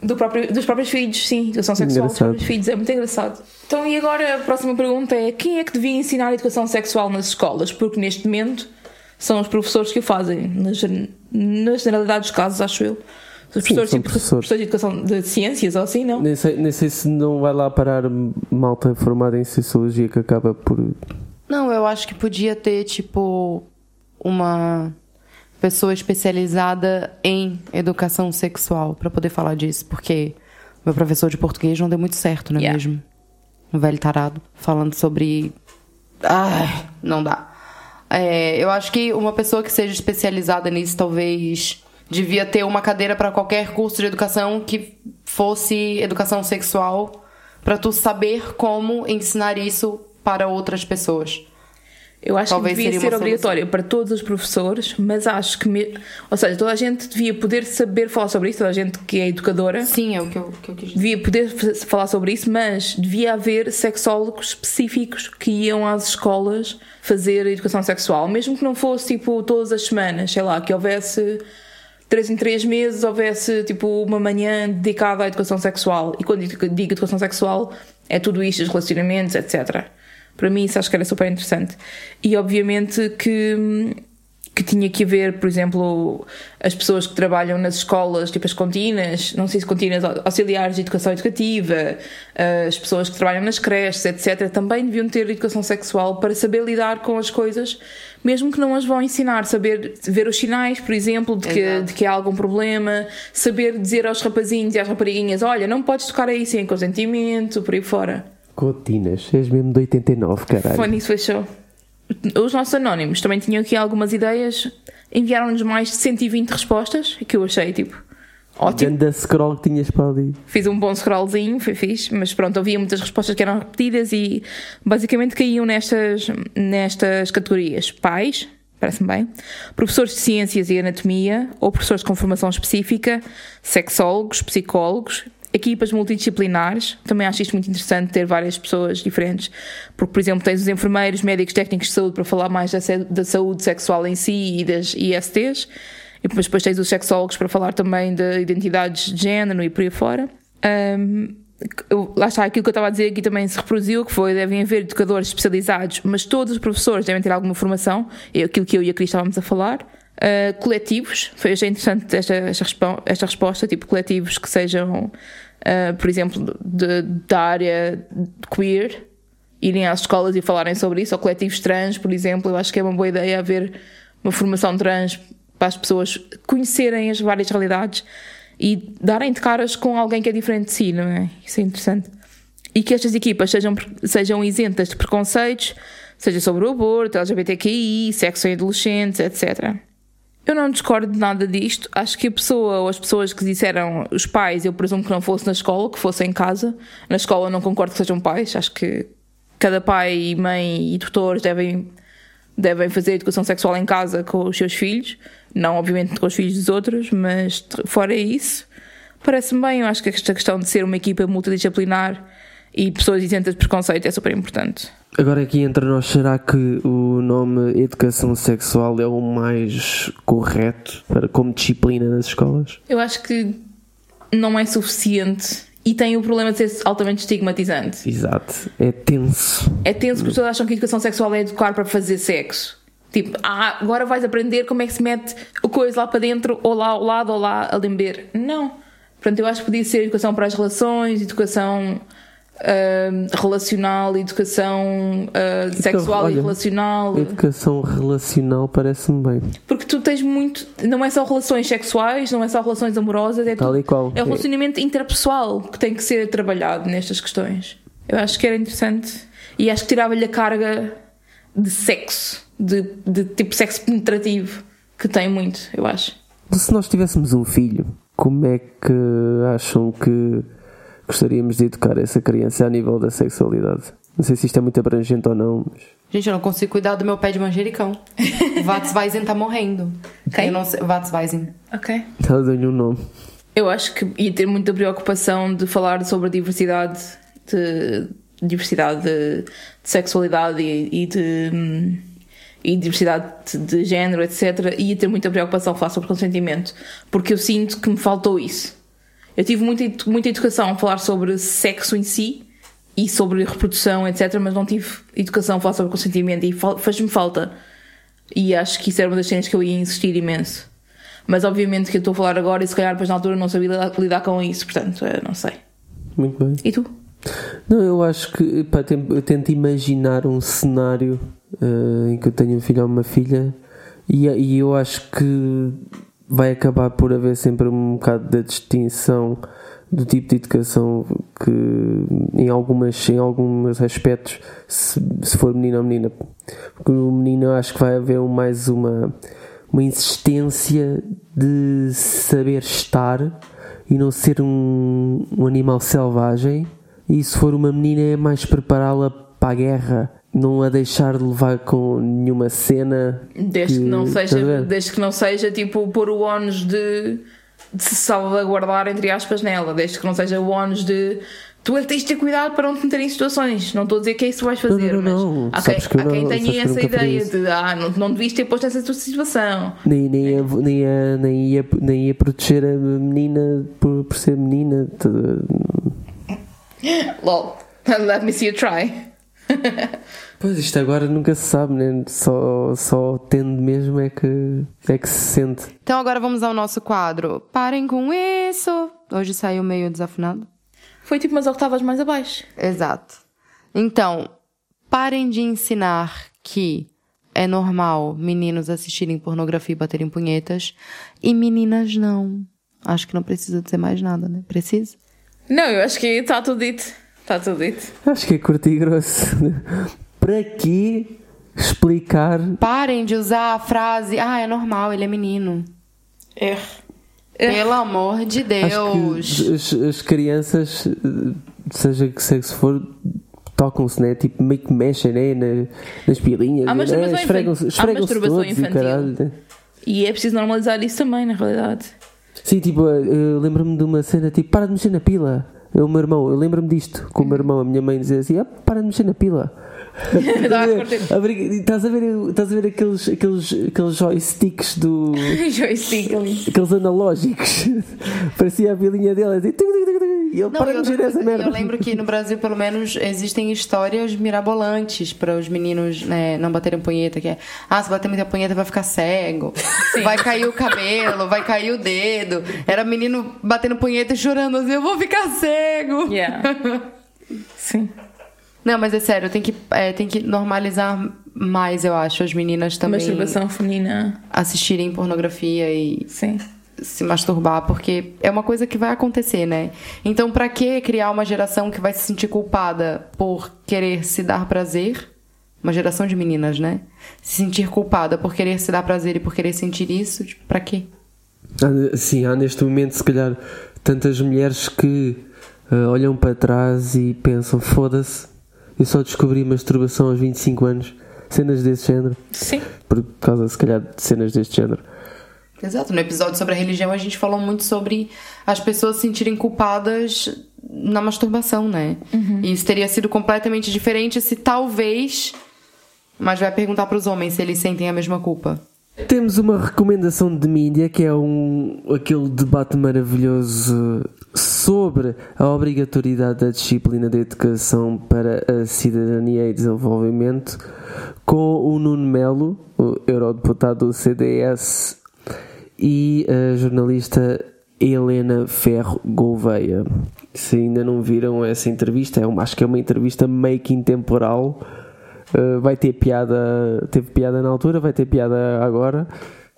Do próprio, dos próprios filhos, sim, educação sexual dos Engraçado. próprios filhos, é muito engraçado. Então, e agora a próxima pergunta é: quem é que devia ensinar a educação sexual nas escolas? Porque neste momento são os professores que o fazem, na, gen- na generalidade dos casos, acho eu. Os professores, são tipo, professores. professores de educação de ciências ou assim, não? Nem sei, nem sei se não vai lá parar malta formada em Sociologia que acaba por. Não, eu acho que podia ter, tipo, uma pessoa especializada em educação sexual pra poder falar disso, porque meu professor de português não deu muito certo, não é Yeah. mesmo? Um velho tarado falando sobre. Ai, não dá. É, eu acho que uma pessoa que seja especializada nisso talvez devia ter uma cadeira pra qualquer curso de educação que fosse educação sexual, pra tu saber como ensinar isso para outras pessoas. Eu acho Talvez que devia ser obrigatório para todos os professores, mas acho que, me... ou seja, toda a gente devia poder saber falar sobre isso, toda a gente que é educadora Sim, é o que eu, que eu quis dizer. devia poder falar sobre isso, mas devia haver sexólogos específicos que iam às escolas fazer educação sexual, mesmo que não fosse tipo todas as semanas, sei lá, que houvesse três em três meses, houvesse tipo uma manhã dedicada à educação sexual. E quando digo digo educação sexual, é tudo isto, os relacionamentos, etc. Para mim, isso acho que era super interessante. E obviamente que que tinha que haver, por exemplo, as pessoas que trabalham nas escolas, tipo as contínuas, não sei se contínuas auxiliares de educação educativa, as pessoas que trabalham nas creches, etc., também deviam ter educação sexual para saber lidar com as coisas, mesmo que não as vão ensinar, saber ver os sinais, por exemplo, de que, Exato. de que há algum problema, saber dizer aos rapazinhos e às raparigas: olha, não podes tocar aí sem consentimento, por aí fora. Cotinas, és mesmo de 89, caralho. Foi nisso, fechou. Os nossos anónimos também tinham aqui algumas ideias, enviaram-nos mais de 120 respostas, que eu achei tipo ótimo. Ganda scroll que tinhas para ali. Fiz um bom scrollzinho, foi fixe, mas pronto, havia muitas respostas que eram repetidas e basicamente caíam nestas, nestas categorias: pais, parece-me bem, professores de ciências e anatomia, ou professores com formação específica, sexólogos, psicólogos. Equipas multidisciplinares, também acho isto muito interessante ter várias pessoas diferentes, porque, por exemplo, tens os enfermeiros, médicos, técnicos de saúde para falar mais da, da saúde sexual em si e das ISTs, e depois, depois tens os sexólogos para falar também de identidades de género e por aí fora. Ahm, eu- lá está, aquilo que eu estava a dizer aqui também se reproduziu, que foi, devem haver educadores especializados, mas todos os professores devem ter alguma formação, é aquilo que eu e a Cris estávamos a falar. Ah, coletivos, foi achei interessante esta, esta, esta resposta, tipo coletivos que sejam, ah, por exemplo, de- da área queer, irem às escolas e falarem sobre isso, ou coletivos trans, por exemplo, eu acho que é uma boa ideia haver uma formação trans para as pessoas conhecerem as várias realidades e darem de caras com alguém que é diferente de si, não é? Isso é interessante. E que estas equipas sejam, sejam isentas de preconceitos, seja sobre o aborto, LGBTQI, sexo em adolescentes, etc. Eu não discordo de nada disto. Acho que a pessoa ou as pessoas que disseram os pais, eu presumo que não fosse na escola, que fosse em casa. Na escola não concordo que sejam pais. Acho que cada pai e mãe e tutores devem, devem fazer educação sexual em casa com os seus filhos. Não, obviamente, com os filhos dos outros, mas fora isso, parece-me bem. Eu acho que esta questão de ser uma equipa multidisciplinar e pessoas isentas de preconceito é super importante. Agora aqui entre nós, será que o nome Educação Sexual é o mais correto para, como disciplina nas escolas? Eu acho que não é suficiente e tem o problema de ser altamente estigmatizante. Exato, é tenso. É tenso porque as pessoas acham que a educação sexual é educar para fazer sexo. Tipo, ah, agora vais aprender como é que se mete o coisa lá para dentro, ou lá ao lado, ou lá a lamber. Não. Portanto, eu acho que podia ser educação para as relações, educação relacional, educação ah, sexual e olha, relacional. Educação relacional parece-me bem. Porque tu tens muito. Não é só relações sexuais, não é só relações amorosas, é Tal tudo- e qual. É o relacionamento interpessoal que tem que ser trabalhado nestas questões. Eu acho que era interessante. E acho que tirava-lhe a carga de sexo, de, de tipo sexo penetrativo, que tem muito, eu acho. Se nós tivéssemos um filho, como é que acham que gostaríamos de educar essa criança a nível da sexualidade? Não sei se isto é muito abrangente ou não, mas. Gente, eu não consigo cuidar do meu pé de manjericão. O Vatsweisen tá morrendo. Quem? Eu não sei. Vatsweisen. Ok. Ela deu-lhe um nome. Eu acho que ia ter muita preocupação de falar sobre a diversidade de diversidade de, de sexualidade e, e de. e diversidade de, de género, etc., ia ter muita preocupação falar sobre consentimento, porque eu sinto que me faltou isso. Eu tive muita, muita educação a falar sobre sexo em si e sobre reprodução, etc., mas não tive educação a falar sobre consentimento e faz-me falta. E acho que isso era uma das cenas que eu ia insistir imenso. Mas obviamente que eu estou a falar agora e se calhar depois na altura não sabia lidar, com isso, portanto, não sei. Muito bem. E tu? Não, eu acho que pá, eu tento imaginar um cenário eh, em que eu tenho um filho ou uma filha e, e eu acho que vai acabar por haver sempre um bocado da distinção do tipo de educação que em algumas em alguns aspectos se, se for menino ou menina. Porque o menino acho que vai haver mais uma uma insistência de saber estar e não ser um, um animal selvagem. E se for uma menina é mais prepará-la para a guerra não a deixar de levar com nenhuma cena Desde que, não estás a seja, desde que não seja tipo pôr o ónus de, de se salvaguardar entre aspas nela, desde que não seja o ónus de tu é que tens de ter cuidado para não te meter em situações. Não estou a dizer que é isso que vais fazer, não, não, não. mas há quem, Sabes que eu há quem não- tenha que essa ideia de ah, não, não devias ter posto essa tua situação. nem, nem, ia, nem, ia, nem, ia, nem ia proteger a menina por, por ser menina Lol. Let me see you try. Pois isto agora nunca se sabe, né? Só, só tendo mesmo é que, é que se sente. Então agora vamos ao nosso quadro. Parem com isso. Hoje saiu meio desafinado. Foi tipo umas octavas mais abaixo. Exato. Então, parem de ensinar que é normal meninos assistirem pornografia e baterem punhetas e meninas não. Acho que não precisa dizer mais nada, né? Precisa? Não, eu acho que está tudo dito. Está tudo dito. Acho que é curto e grosso. Para que explicar? Parem de usar a frase, ah, é normal, ele é menino. É. Pelo amor de Acho Deus. que as, as crianças, eh, seja que sexo for, tocam-se, né? Tipo, meio que mexem, né? Na- nas pilinhas. Há né? masturbação Esfregam-se infantil. Há esfregam-se masturbação todos e infantil. caralho. né? E é preciso normalizar isso também, na realidade. Sim, tipo, eu lembro-me de uma cena tipo, para de mexer na pila. Eu, meu irmão, eu lembro-me disto, com o meu irmão, a minha mãe dizia assim, ah, para de mexer na pila. Estás a ver, estás a ver aqueles, aqueles, aqueles joysticks do. Joystick ali. aqueles analógicos. Parecia a pilinha dele, assim, e ele Não, para de coisa, merda. Eu lembro que no Brasil, pelo menos, existem histórias mirabolantes para os meninos né, não baterem punheta, que é, ah, se bater muita punheta vai ficar cego, vai cair o cabelo, vai cair o dedo. Era menino batendo punheta e chorando assim, eu vou ficar cego. Yeah. Sim. Não, mas é sério, tem que, é, tem que normalizar mais, eu acho, as meninas também Masturbação feminina. assistirem pornografia e Sim. se masturbar, porque é uma coisa que vai acontecer, né? Então, pra que criar uma geração que vai se sentir culpada por querer se dar prazer? Uma geração de meninas, né? Se sentir culpada por querer se dar prazer e por querer sentir isso, tipo, pra quê? Há- Sim, há neste momento, se calhar, tantas mulheres que ah, olham para trás e pensam: foda-se, eu só descobri masturbação aos 25 anos. Cenas desse género. Sim. Por causa, se calhar, de cenas deste género. Exato. No episódio sobre a religião, a gente falou muito sobre as pessoas se sentirem culpadas na masturbação, né? E isso teria sido completamente diferente se talvez. Mas vai perguntar pros homens se eles sentem a mesma culpa. Temos uma recomendação de mídia que é um, aquele debate maravilhoso sobre a obrigatoriedade da disciplina da educação para a cidadania e desenvolvimento com o Nuno Melo, o eurodeputado do CDS, e a jornalista Helena Ferro Gouveia. Se ainda não viram essa entrevista, é uma, acho que é uma entrevista meio que intemporal. Uh, vai ter piada, teve piada na altura, vai ter piada agora.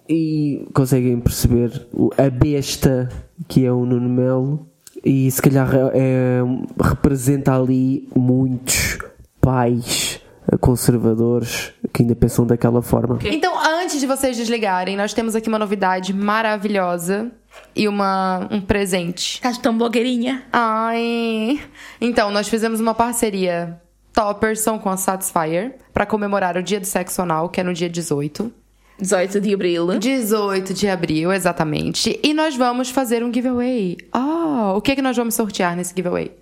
E conseguem perceber a besta que é o Nuno Melo. E se calhar é- representa ali muitos pais conservadores que ainda pensam daquela forma. Então, antes de vocês desligarem, nós temos aqui uma novidade maravilhosa e uma, um presente. Tão blogueirinha. Ai! Então, nós fizemos uma parceria Topperson com a Satisfyer para comemorar o Dia do Sexo Anal, que é no dia 18. 18 de abril. 18 de abril, exatamente. E nós vamos fazer um giveaway. Ah, o que é que nós vamos sortear nesse giveaway?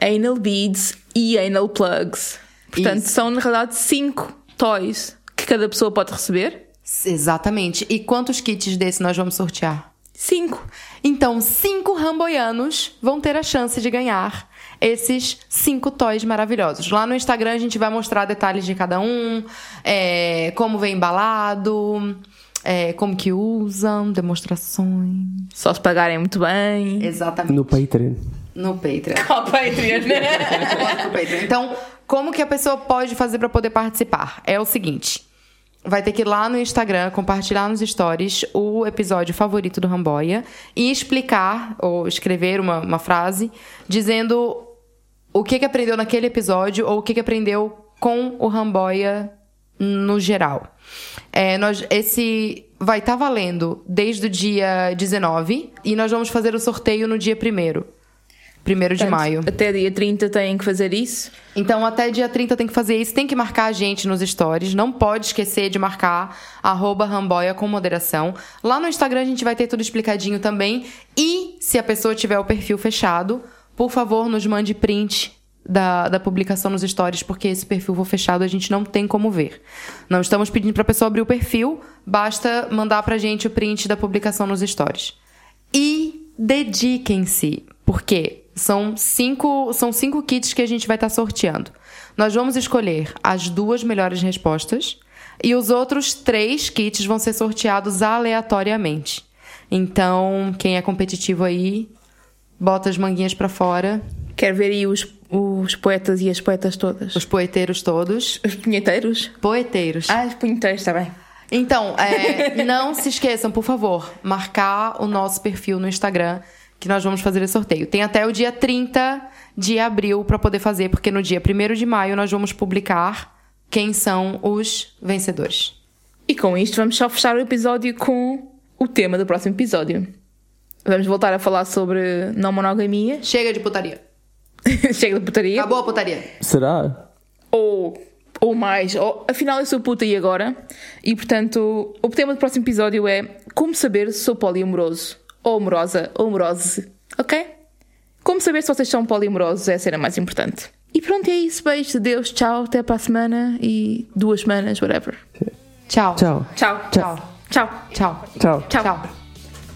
anal beads e anal plugs. Portanto, Isso. são na realidade cinco toys que cada pessoa pode receber. Exatamente. E quantos kits desse nós vamos sortear? Cinco. Então, cinco ramboianos vão ter a chance de ganhar esses cinco toys maravilhosos. Lá no Instagram a gente vai mostrar detalhes de cada um, é, como vem embalado, é, como que usam, demonstrações. Só se pagarem muito bem. Exatamente. No Patreon. No Patreon. Ó, Patreon. no Patreon. Então, como que a pessoa pode fazer para poder participar? É o seguinte. Vai ter que ir lá no Instagram, compartilhar nos stories o episódio favorito do Ramboia e explicar ou escrever uma, uma frase dizendo o que, que aprendeu naquele episódio ou o que, que aprendeu com o Ramboia no geral. É, nós, esse vai estar valendo desde o dia 19 e nós vamos fazer o sorteio no dia 1 Primeiro de maio. Até dia 30 têm que fazer isso. Então, até dia 30 tem que fazer isso. Tem que marcar a gente nos stories. Não pode esquecer de marcar arroba ramboia com moderação. Lá no Instagram a gente vai ter tudo explicadinho também. E se a pessoa tiver o perfil fechado, por favor, nos mande print da, da publicação nos stories, porque esse perfil for fechado a gente não tem como ver. Não estamos pedindo para a pessoa abrir o perfil, basta mandar pra gente o print da publicação nos stories. E dediquem-se, porque são cinco, são cinco kits que a gente vai estar sorteando. Nós vamos escolher as duas melhores respostas e os outros três kits vão ser sorteados aleatoriamente. Então, quem é competitivo aí, bota as manguinhas pra fora, Quero ver aí os, os poetas e as poetas todas. os poeteiros todos. Os punheteiros? Poeteiros. Ah, os punheteiros, está bem. Então, é, não se esqueçam, por favor, marcar o nosso perfil no Instagram, que nós vamos fazer esse sorteio. Tem até o dia 30 de abril para poder fazer, porque no dia 1 de maio nós vamos publicar quem são os vencedores. E com isto vamos só fechar o episódio com o tema do próximo episódio. Vamos voltar a falar sobre não monogamia. Chega de putaria. Chega de putaria. Acabou a putaria. Será? Ou, ou mais. Ou, afinal, eu sou puta e agora? E portanto, o tema do próximo episódio é como saber se sou poliamoroso. Ou amorosa, ou amorose. Ok? Como saber se vocês são poliamorosos é a cena mais importante. E pronto, é isso. Beijo, Deus, tchau, até para a semana e duas semanas, whatever. Tchau. Tchau. Tchau. Tchau. Tchau. Tchau. Tchau. Tchau. Tchau.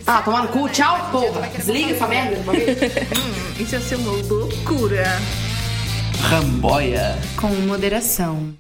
Ah, tomar no cu. Tchau, porra. Desliga essa merda de uma vez. Isso ia ser uma loucura. Ramboia. Com moderação.